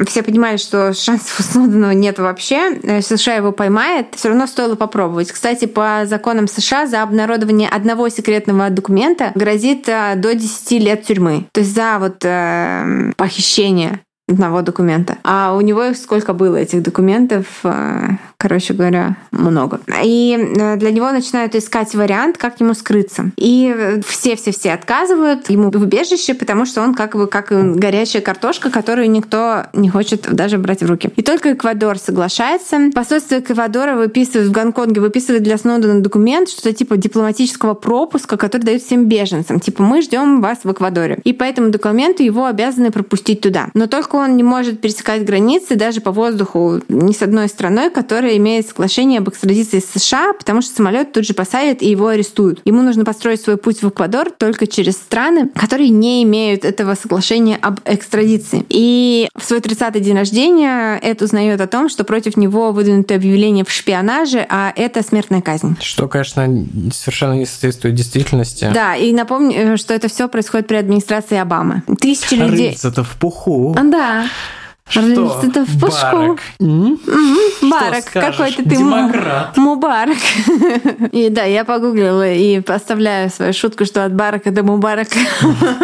все понимали, что шансов у Сноудена нет вообще, э, США его поймает, все равно стоило попробовать. Кстати, по законам США за обнародование одного секретного документа грозит э, до 10 лет тюрьмы. То есть за вот э, похищение одного документа. А у него сколько было этих документов? Э, короче говоря, много. И э, для него начинают искать вариант, как ему скрыться. И все-все-все отказывают ему в убежище, потому что он как бы как горячая картошка, которую никто не хочет даже брать в руки. И только Эквадор соглашается. Посольство Эквадора выписывает в Гонконге, выписывает для Сноудена документ, что-то типа дипломатического пропуска, который дают всем беженцам. Типа, мы ждем вас в Эквадоре. И по этому документу его обязаны пропустить туда. Но только он не может пересекать границы даже по воздуху ни с одной страной, которая которая имеет соглашение об экстрадиции с США, потому что самолет тут же посадят и его арестуют. Ему нужно построить свой путь в Эквадор только через страны, которые не имеют этого соглашения об экстрадиции. И в свой 30-й день рождения Эд узнает о том, что против него выдвинуто объявление в шпионаже, а это смертная казнь. Что, конечно, совершенно не соответствует действительности. Да, и напомню, что это все происходит при администрации Обамы. Тысячи людей... Рыться-то в пуху. Да. Что? Это в пушку. Барак. Какой-то ты Демократ. Мубарак. (laughs) И да, я погуглила и поставляю свою шутку, что от Барака до Мубарака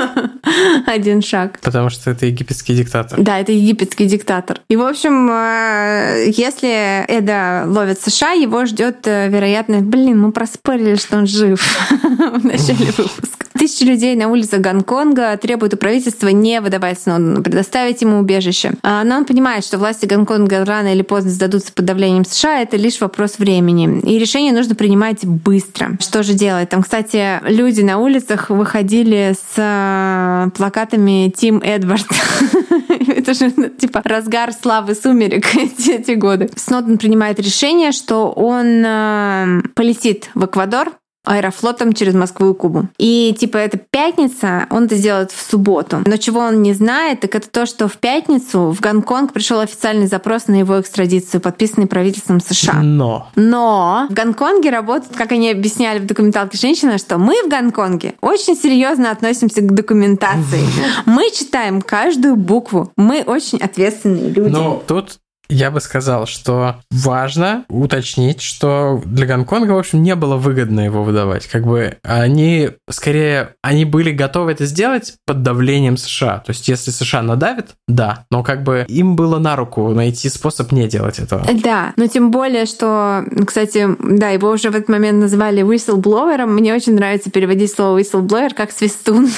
(laughs) один шаг. Потому что это египетский диктатор. Да, это египетский диктатор. И, в общем, э, если Эда ловит США, его ждет, э, вероятно, блин, мы проспорили, что он жив (laughs) в начале выпуска. Тысячи людей на улицах Гонконга требуют у правительства не выдавать Сноудену, предоставить ему убежище. А, но он понимает, что власти Гонконга рано или поздно сдадутся под давлением США, это лишь вопрос времени. И решение нужно принимать быстро. Что же делать? Там, кстати, люди на улицах выходили с а, плакатами «Тим Эдвард». (laughs) Это же ну, типа разгар славы сумерек (laughs) эти годы. Сноуден принимает решение, что он а, полетит в Эквадор, аэрофлотом через Москву и Кубу. И типа это пятница, он это сделает в субботу. Но чего он не знает, так это то, что в пятницу в Гонконг пришел официальный запрос на его экстрадицию, подписанный правительством США. Но. Но в Гонконге работает, как они объясняли в документалке женщина, что мы в Гонконге очень серьезно относимся к документации. (laughs) Мы читаем каждую букву. Мы очень ответственные люди. Ну, тут я бы сказал, что важно уточнить, что для Гонконга, в общем, не было выгодно его выдавать. Как бы они, скорее, они были готовы это сделать под давлением США. То есть, если США надавит, да, но как бы им было на руку найти способ не делать этого. Да, но тем более, что, кстати, да, его уже в этот момент называли whistleбловером. Мне очень нравится переводить слово whistleblower как свистун.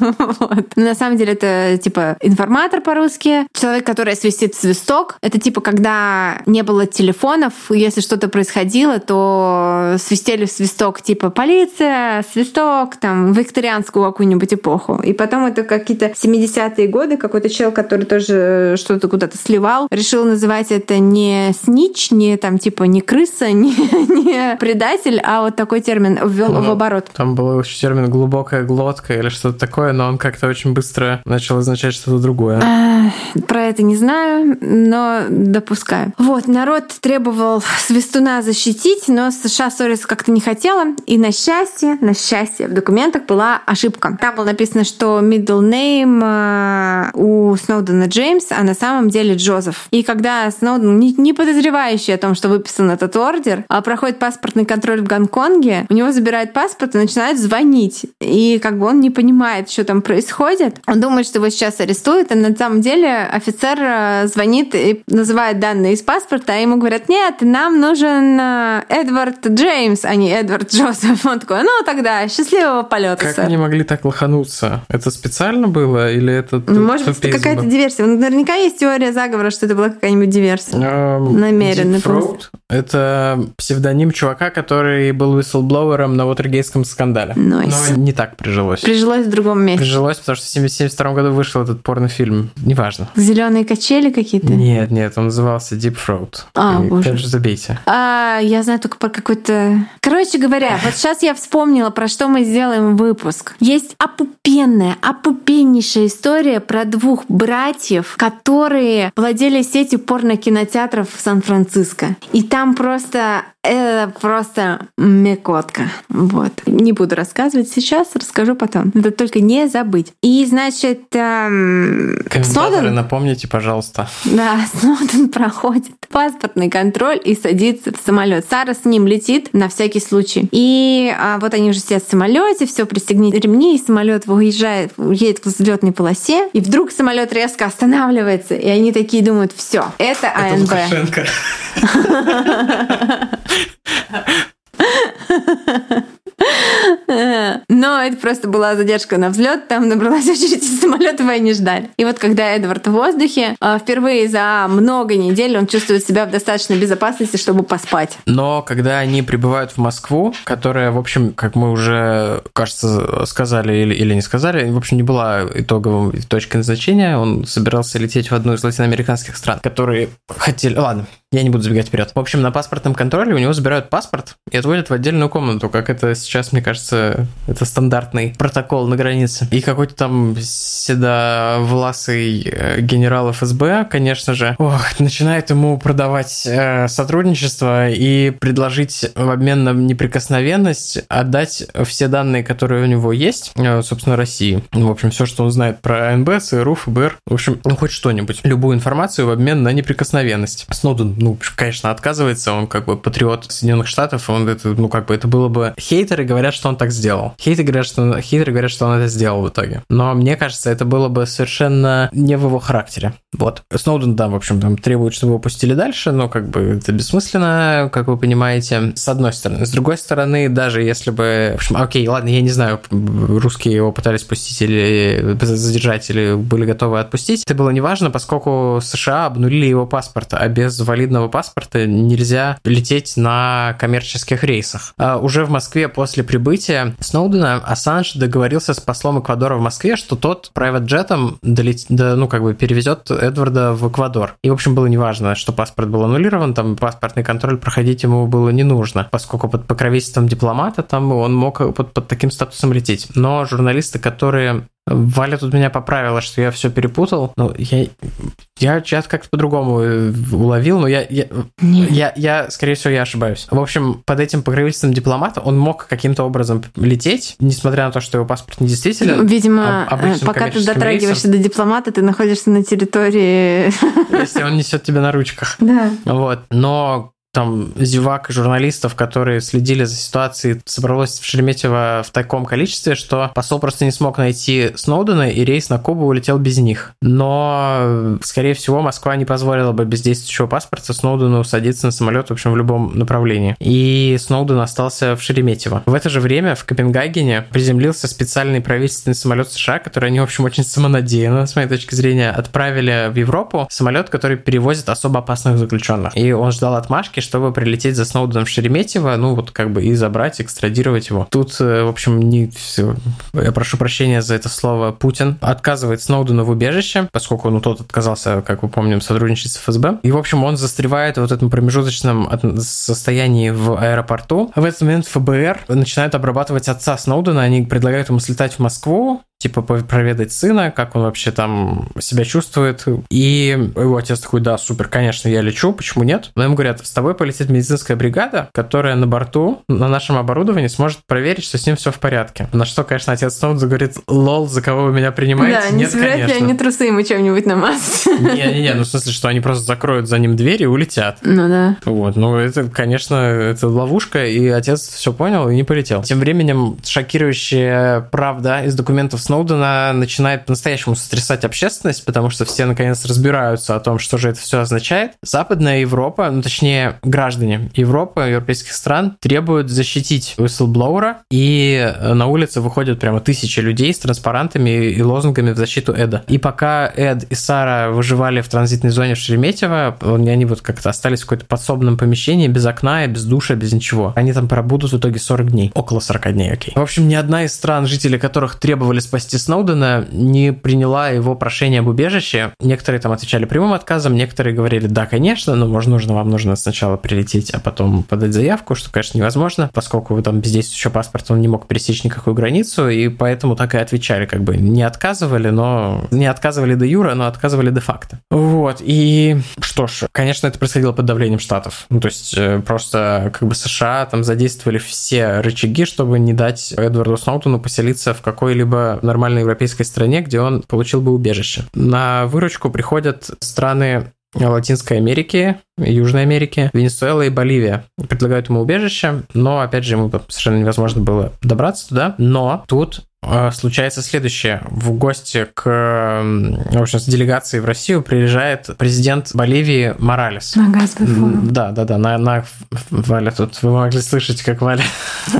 (laughs) На самом деле это типа информатор по-русски, человек, который свистит свисток. Это типа, когда не было телефонов, если что-то происходило, то свистели в свисток, типа полиция, свисток, там, в викторианскую какую-нибудь эпоху. И потом это какие-то 70-е годы, какой-то чел, который тоже что-то куда-то сливал, решил называть это не снич, не там типа не крыса, (laughs) не, не предатель, а вот такой термин ввел ну, в оборот. Там был еще термин глубокая глотка или что-то такое, но он как-то очень быстро начал означать что-то другое. А, про это не знаю, но допускаю. Вот, народ требовал Свистуна защитить, но США ссориться как-то не хотела. И на счастье, на счастье, в документах была ошибка. Там было написано, что middle name э, у Сноудена Джеймс, а на самом деле Джозеф. И когда Сноуден, не подозревающий о том, что выписан этот ордер, а проходит паспортный контроль в Гонконге, у него забирают паспорт и начинают звонить. И как бы он не понимает, что там происходит. Он думает, что его сейчас арестуют, а на самом деле офицер э, звонит и называет данные из паспорта, а ему говорят, нет, нам нужен э, Эдвард Джеймс, а не Эдвард Джозеф. Он такой, ну тогда счастливого полета, Как сэр. они могли так лохануться? Это специально было или это ну, Может быть, это какая-то диверсия. Наверняка есть теория заговора, что это была какая-нибудь диверсия. Um, Намеренно. Фроуд — это псевдоним чувака, который был висселблоуером на Уотергейском скандале. Nice. Но не так прижилось. Прижилось в другом месте. Прижилось, потому что в 1972 году вышел этот порнофильм. Неважно. Зеленые качели какие-то? Нет, нет, нет, он назывался Deep Throat. А, и боже. Опять же, забейте. А, я знаю только про какой-то... Короче говоря, (laughs) вот сейчас я вспомнила, про что мы сделаем выпуск. Есть опупенная, опупеннейшая история про двух братьев, которые владели сетью порно-кинотеатров в Сан-Франциско. И там просто это просто мекотка. Вот. Не буду рассказывать сейчас, расскажу потом. Надо только не забыть. И, значит, эм, Сноуден... напомните, пожалуйста. Да, (laughs) Сноуден проходит паспортный контроль и садится в самолет. Сара с ним летит на всякий случай. И а, вот они уже сидят в самолете, все пристегните ремни, и самолет выезжает, едет к взлетной полосе, и вдруг самолет резко останавливается, и они такие думают, все, это АНБ. Это (laughs) (laughs) (laughs) Но это просто была задержка на взлет, там набралась (laughs) очередь из самолета, и они ждали. И вот когда Эдвард в воздухе, а, впервые за много недель он чувствует себя в достаточной безопасности, чтобы поспать. Но когда они прибывают в Москву, которая, в общем, как мы уже, кажется, сказали или, или не сказали, в общем, не была итоговой точкой назначения, он собирался лететь в одну из латиноамериканских стран, которые хотели... Ладно, я не буду забегать вперед. В общем, на паспортном контроле у него забирают паспорт и отводят в отдельную комнату, как это сейчас, мне кажется, это стандартный протокол на границе. И какой-то там седовласый э, генерал ФСБ, конечно же, ох, начинает ему продавать э, сотрудничество и предложить в обмен на неприкосновенность отдать все данные, которые у него есть, э, собственно, России. В общем, все, что он знает про АНБ, ЦРУ, ФБР, в общем, ну, хоть что-нибудь. Любую информацию в обмен на неприкосновенность. Сноуден ну, конечно, отказывается, он как бы патриот Соединенных Штатов, он это, ну, как бы это было бы... Хейтеры говорят, что он так сделал. Хейтеры говорят, что, хейтеры говорят, что он это сделал в итоге. Но мне кажется, это было бы совершенно не в его характере. Вот. Сноуден, да, в общем, там требует, чтобы его пустили дальше, но как бы это бессмысленно, как вы понимаете, с одной стороны. С другой стороны, даже если бы... В общем, окей, ладно, я не знаю, русские его пытались пустить или задержать, или были готовы отпустить. Это было неважно, поскольку США обнулили его паспорт, а без валидного паспорта нельзя лететь на коммерческих рейсах. А уже в Москве после прибытия Сноудена Ассанж договорился с послом Эквадора в Москве, что тот private джетом долет... да, ну, как бы перевезет Эдварда в Эквадор. И, в общем, было неважно, что паспорт был аннулирован, там паспортный контроль проходить ему было не нужно, поскольку под покровительством дипломата там он мог под, под таким статусом лететь. Но журналисты, которые Валя тут меня поправила, что я все перепутал. Ну, я, я чат как-то по-другому э, уловил, но я, я, я, я, скорее всего, я ошибаюсь. В общем, под этим покровительством дипломата он мог каким-то образом лететь, несмотря на то, что его паспорт не действительно. Видимо, пока ты дотрагиваешься рейсом. до дипломата, ты находишься на территории... Если он несет тебя на ручках. Да. Вот. Но там зевак и журналистов, которые следили за ситуацией, собралось в Шереметьево в таком количестве, что посол просто не смог найти Сноудена, и рейс на Кубу улетел без них. Но, скорее всего, Москва не позволила бы без действующего паспорта Сноудену садиться на самолет, в общем, в любом направлении. И Сноуден остался в Шереметьево. В это же время в Копенгагене приземлился специальный правительственный самолет США, который они, в общем, очень самонадеянно, с моей точки зрения, отправили в Европу. Самолет, который перевозит особо опасных заключенных. И он ждал отмашки, чтобы прилететь за Сноуденом в Шереметьево, ну вот как бы и забрать, экстрадировать его. Тут, э, в общем, не все. Я прошу прощения за это слово. Путин отказывает Сноудену в убежище, поскольку ну, тот отказался, как вы помним, сотрудничать с ФСБ. И, в общем, он застревает в вот этом промежуточном состоянии в аэропорту. В этот момент ФБР начинает обрабатывать отца Сноудена. Они предлагают ему слетать в Москву, типа проведать сына, как он вообще там себя чувствует. И его отец такой, да, супер, конечно, я лечу, почему нет? Но ему говорят, с тобой полетит медицинская бригада, которая на борту, на нашем оборудовании сможет проверить, что с ним все в порядке. На что, конечно, отец Сноудс говорит, лол, за кого вы меня принимаете? Да, не собирают ли они трусы ему чем-нибудь намазать? Не-не-не, ну в смысле, что они просто закроют за ним дверь и улетят. Ну да. Вот, ну это, конечно, это ловушка, и отец все понял и не полетел. Тем временем шокирующая правда из документов Сноудена начинает по-настоящему сотрясать общественность, потому что все наконец разбираются о том, что же это все означает. Западная Европа, ну точнее граждане Европы, европейских стран требуют защитить whistleblower, и на улице выходят прямо тысячи людей с транспарантами и лозунгами в защиту Эда. И пока Эд и Сара выживали в транзитной зоне в Шереметьево, они вот как-то остались в какой-то подсобном помещении, без окна, без душа, без ничего. Они там пробудут в итоге 40 дней. Около 40 дней, окей. В общем, ни одна из стран, жители которых требовали спасти спасти Сноудена, не приняла его прошение об убежище. Некоторые там отвечали прямым отказом, некоторые говорили, да, конечно, но, может, нужно, вам нужно сначала прилететь, а потом подать заявку, что, конечно, невозможно, поскольку вы там без действующего паспорта он не мог пересечь никакую границу, и поэтому так и отвечали, как бы не отказывали, но не отказывали до юра, но отказывали де факто. Вот, и что ж, конечно, это происходило под давлением Штатов. Ну, то есть э, просто как бы США там задействовали все рычаги, чтобы не дать Эдварду Сноутону поселиться в какой-либо нормальной европейской стране, где он получил бы убежище. На выручку приходят страны Латинской Америки, Южной Америки, Венесуэла и Боливия. Предлагают ему убежище, но, опять же, ему совершенно невозможно было добраться туда. Но тут случается следующее. В гости к, в общем, с делегацией в Россию приезжает президент Боливии Моралес. На. Да, да, да, на, на Валя тут, вы могли слышать, как Валя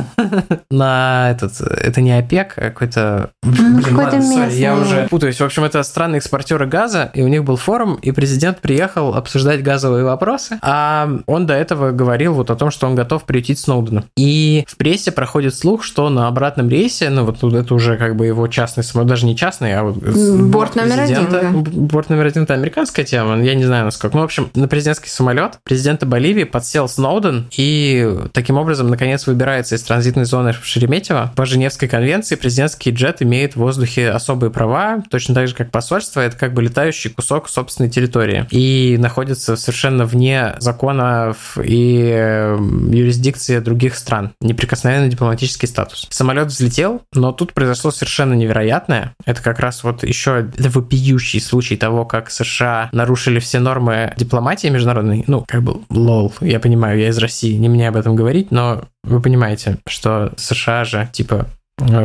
(laughs) на этот, это не ОПЕК, а какой-то... Ну, блин, ладно, sorry, я уже путаюсь. В общем, это странные экспортеры газа, и у них был форум, и президент приехал обсуждать газовые вопросы, а он до этого говорил вот о том, что он готов приютить Сноудена. И в прессе проходит слух, что на обратном рейсе, ну вот это это уже как бы его частный самолет, даже не частный, а вот борт, борт номер один. Да. Борт номер один это американская тема, я не знаю насколько. Ну, в общем, на президентский самолет президента Боливии подсел Сноуден и таким образом, наконец, выбирается из транзитной зоны в Шереметьево. По Женевской конвенции президентский джет имеет в воздухе особые права, точно так же, как посольство, это как бы летающий кусок собственной территории и находится совершенно вне законов и э, юрисдикции других стран. Неприкосновенный дипломатический статус. Самолет взлетел, но тут произошло совершенно невероятное. Это как раз вот еще вопиющий случай того, как США нарушили все нормы дипломатии международной. Ну, как бы, лол, я понимаю, я из России, не мне об этом говорить, но вы понимаете, что США же, типа,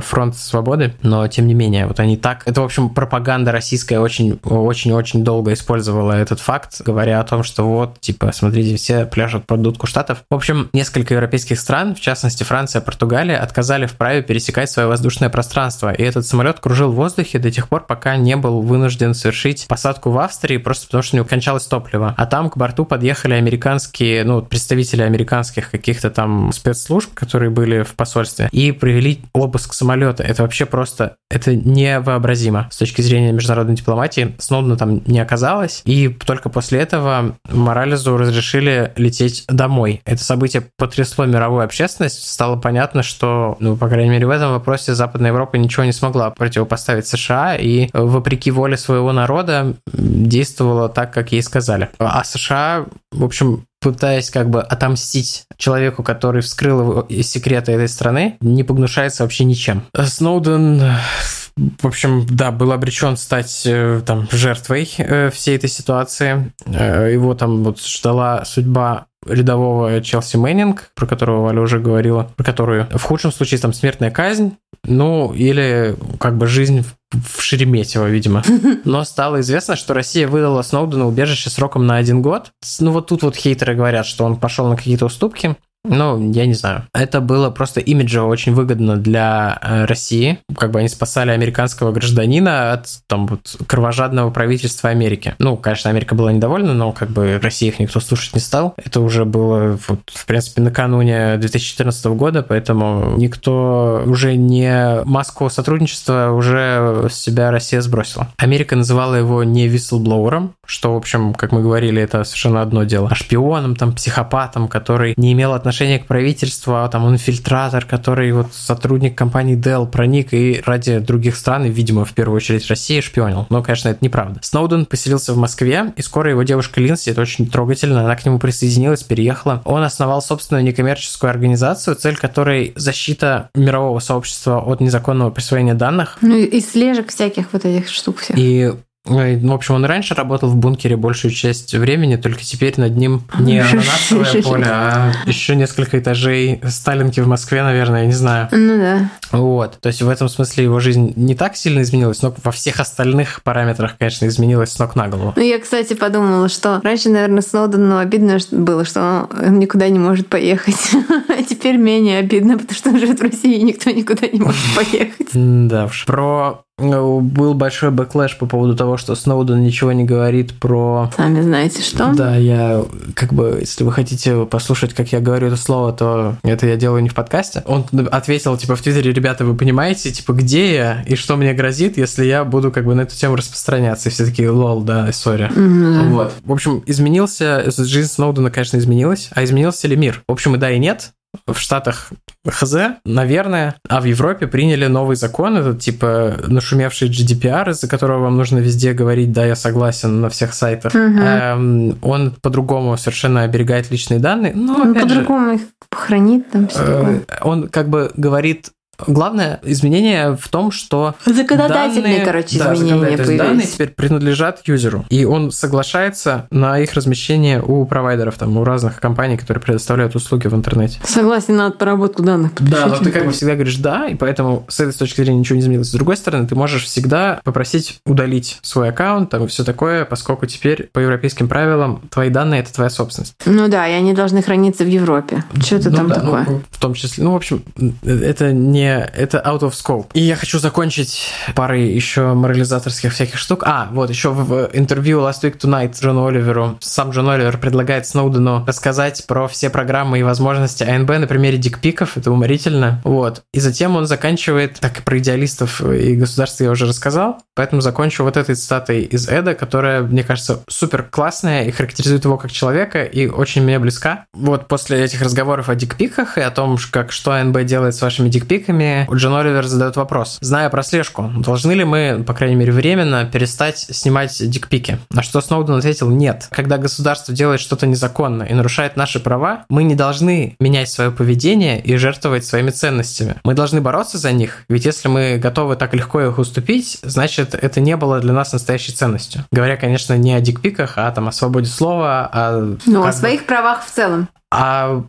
фронт свободы, но тем не менее, вот они так... Это, в общем, пропаганда российская очень-очень-очень долго использовала этот факт, говоря о том, что вот, типа, смотрите, все пляшут под дудку штатов. В общем, несколько европейских стран, в частности Франция, Португалия, отказали в праве пересекать свое воздушное пространство, и этот самолет кружил в воздухе до тех пор, пока не был вынужден совершить посадку в Австрии, просто потому что у него кончалось топливо. А там к борту подъехали американские, ну, представители американских каких-то там спецслужб, которые были в посольстве, и провели обыск запуск самолета. Это вообще просто, это невообразимо с точки зрения международной дипломатии. Сноудена там не оказалось, и только после этого Морализу разрешили лететь домой. Это событие потрясло мировую общественность. Стало понятно, что, ну, по крайней мере, в этом вопросе Западная Европа ничего не смогла противопоставить США, и вопреки воле своего народа действовала так, как ей сказали. А США, в общем, пытаясь как бы отомстить человеку, который вскрыл его секреты этой страны, не погнушается вообще ничем. Сноуден в общем, да, был обречен стать э, там жертвой э, всей этой ситуации. Э, его там вот ждала судьба рядового Челси Мэннинг, про которого Валя уже говорила, про которую в худшем случае там смертная казнь, ну или как бы жизнь в Шереметьево, видимо. (laughs) Но стало известно, что Россия выдала Сноудену убежище сроком на один год. Ну вот тут вот хейтеры говорят, что он пошел на какие-то уступки. Ну, я не знаю. Это было просто имиджево очень выгодно для э, России. Как бы они спасали американского гражданина от там вот кровожадного правительства Америки. Ну, конечно, Америка была недовольна, но как бы России их никто слушать не стал. Это уже было вот, в принципе, накануне 2014 года, поэтому никто уже не маску сотрудничества уже с себя Россия сбросила. Америка называла его не вислблоуером, что, в общем, как мы говорили, это совершенно одно дело, а шпионом, там, психопатом, который не имел отношения отношение к правительству, а там инфильтратор, который вот сотрудник компании Dell проник и ради других стран, и, видимо, в первую очередь России, шпионил. Но, конечно, это неправда. Сноуден поселился в Москве, и скоро его девушка Линси, это очень трогательно, она к нему присоединилась, переехала. Он основал собственную некоммерческую организацию, цель которой защита мирового сообщества от незаконного присвоения данных. Ну и слежек всяких вот этих штук всех. И в общем, он раньше работал в бункере большую часть времени, только теперь над ним не ананасовое (laughs) поле, а еще несколько этажей Сталинки в Москве, наверное, я не знаю. Ну да. Вот. То есть в этом смысле его жизнь не так сильно изменилась, но во всех остальных параметрах, конечно, изменилась с ног на голову. Ну, я, кстати, подумала, что раньше, наверное, Сноудену обидно было, что он никуда не может поехать. (laughs) А теперь менее обидно, потому что он живет в России, и никто никуда не может поехать. Да уж. Про был большой backlash по поводу того, что Сноуден ничего не говорит про... Сами знаете что? Да, я как бы, если вы хотите послушать, как я говорю это слово, то это я делаю не в подкасте. Он ответил, типа, в Твиттере, ребята, вы понимаете, типа, где я и что мне грозит, если я буду как бы на эту тему распространяться. И все такие, lol, да, sorry. Mm-hmm. Вот. В общем, изменился, жизнь Сноудена, конечно, изменилась. А изменился ли мир? В общем, и да, и нет в Штатах ХЗ, наверное, а в Европе приняли новый закон, это типа нашумевший GDPR, из-за которого вам нужно везде говорить, да, я согласен на всех сайтах. Угу. Эм, он по-другому совершенно оберегает личные данные. Но, он по-другому их хранит там все э, Он как бы говорит Главное изменение в том, что законодательные, данные, короче, да, изменения появились. данные теперь принадлежат юзеру, и он соглашается на их размещение у провайдеров, там, у разных компаний, которые предоставляют услуги в интернете. Согласен на отработку данных. Да, но ты как бы всегда говоришь «да», и поэтому с этой точки зрения ничего не изменилось. С другой стороны, ты можешь всегда попросить удалить свой аккаунт, там, и все такое, поскольку теперь по европейским правилам твои данные – это твоя собственность. Ну да, и они должны храниться в Европе. Что это ну, там да, такое? Ну, в том числе, ну, в общем, это не это out of scope. И я хочу закончить парой еще морализаторских всяких штук. А, вот еще в интервью Last Week Tonight Джону Оливеру сам Джон Оливер предлагает Сноудену рассказать про все программы и возможности АНБ на примере дикпиков. Это уморительно. Вот. И затем он заканчивает, так и про идеалистов и государство я уже рассказал, поэтому закончу вот этой цитатой из Эда, которая, мне кажется, супер классная и характеризует его как человека и очень мне близка. Вот после этих разговоров о дикпиках и о том, как что АНБ делает с вашими дикпиками, коллегами, Джон Оливер задает вопрос. Зная прослежку, должны ли мы, по крайней мере, временно перестать снимать дикпики? На что Сноуден ответил нет. Когда государство делает что-то незаконно и нарушает наши права, мы не должны менять свое поведение и жертвовать своими ценностями. Мы должны бороться за них, ведь если мы готовы так легко их уступить, значит, это не было для нас настоящей ценностью. Говоря, конечно, не о дикпиках, а там о свободе слова, о... Ну, о своих правах в целом. А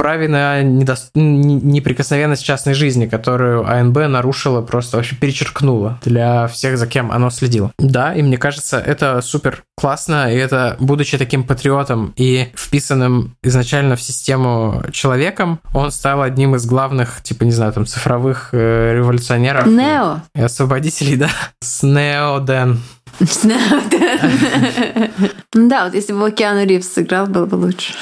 праве на недо... неприкосновенность частной жизни, которую АНБ нарушила, просто вообще перечеркнула для всех, за кем оно следило. Да, и мне кажется, это супер классно, и это, будучи таким патриотом и вписанным изначально в систему человеком, он стал одним из главных, типа, не знаю, там, цифровых э, революционеров. Нео. И, и освободителей, (laughs) да. С Неоден. Да, вот если бы Киану Ривз сыграл, было бы лучше.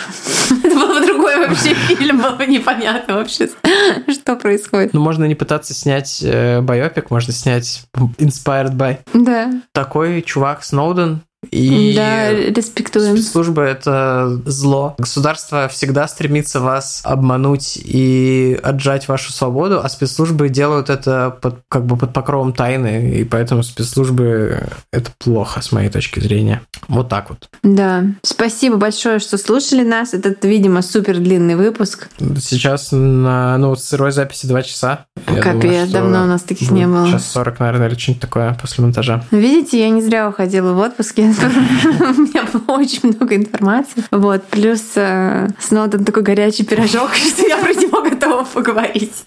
(laughs) Это был бы другой вообще (laughs) фильм, было бы непонятно вообще, (laughs) что происходит. Ну, можно не пытаться снять э, байопик, можно снять Inspired by. Да. Такой чувак Сноуден, и да, респектуем. Спецслужбы — это зло. Государство всегда стремится вас обмануть и отжать вашу свободу, а спецслужбы делают это под, как бы под покровом тайны, и поэтому спецслужбы — это плохо, с моей точки зрения. Вот так вот. Да. Спасибо большое, что слушали нас. Этот, видимо, супер длинный выпуск. Сейчас на ну, сырой записи 2 часа. Я Капец, думаю, давно у нас таких не было. Сейчас 40, наверное, или что-нибудь такое после монтажа. Видите, я не зря уходила в отпуск. (laughs) У меня было очень много информации. Вот. Плюс э, Сноуден такой горячий пирожок, (laughs) что я про него готова поговорить.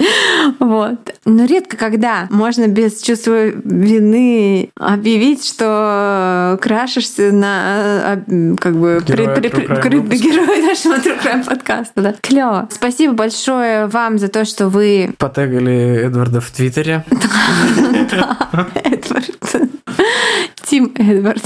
Вот. Но редко когда можно без чувства вины объявить, что крашишься на э, как бы герой нашего True подкаста. Да. Клево. Спасибо большое вам за то, что вы... Потегали Эдварда в Твиттере. (laughs) Эдвард. Тим Эдвард.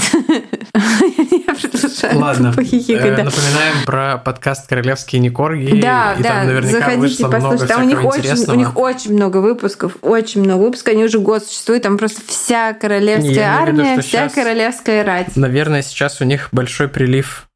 Я продолжаю Ладно, э, напоминаем про подкаст «Королевские некорги». Да, и да, там наверняка заходите, послушайте. Там у них, очень, у них очень много выпусков, очень много выпусков. Они уже год существуют, там просто вся королевская Не, армия, виду, вся королевская рать. Наверное, сейчас у них большой прилив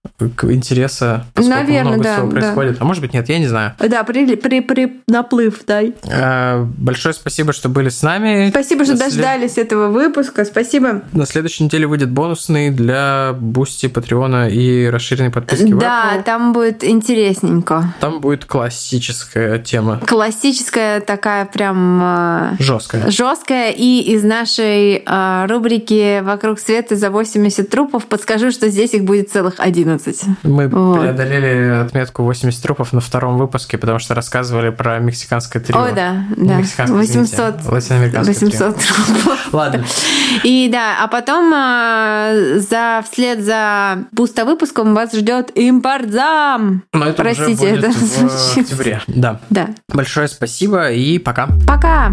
интереса, Наверное, много да, всего происходит. Да. А может быть, нет, я не знаю. Да, при, при, при наплыв, да. А, большое спасибо, что были с нами. Спасибо, что След... дождались этого выпуска. Спасибо. На следующей неделе выйдет бонусный для Бусти, Патреона и расширенной подписки Да, в там будет интересненько. Там будет классическая тема. Классическая такая прям... Э, Жесткая. Жесткая. И из нашей э, рубрики «Вокруг света за 80 трупов» подскажу, что здесь их будет целых 11. 11. Мы вот. преодолели отметку 80 трупов на втором выпуске, потому что рассказывали про мексиканское трио. Ой, да, да. 800, извините, 800 трупов. Ладно. И да, а потом а, за вслед за пусто выпуском вас ждет импортзам. Но это Простите, уже будет это в (laughs) октябре. Да. Да. Большое спасибо и пока. Пока.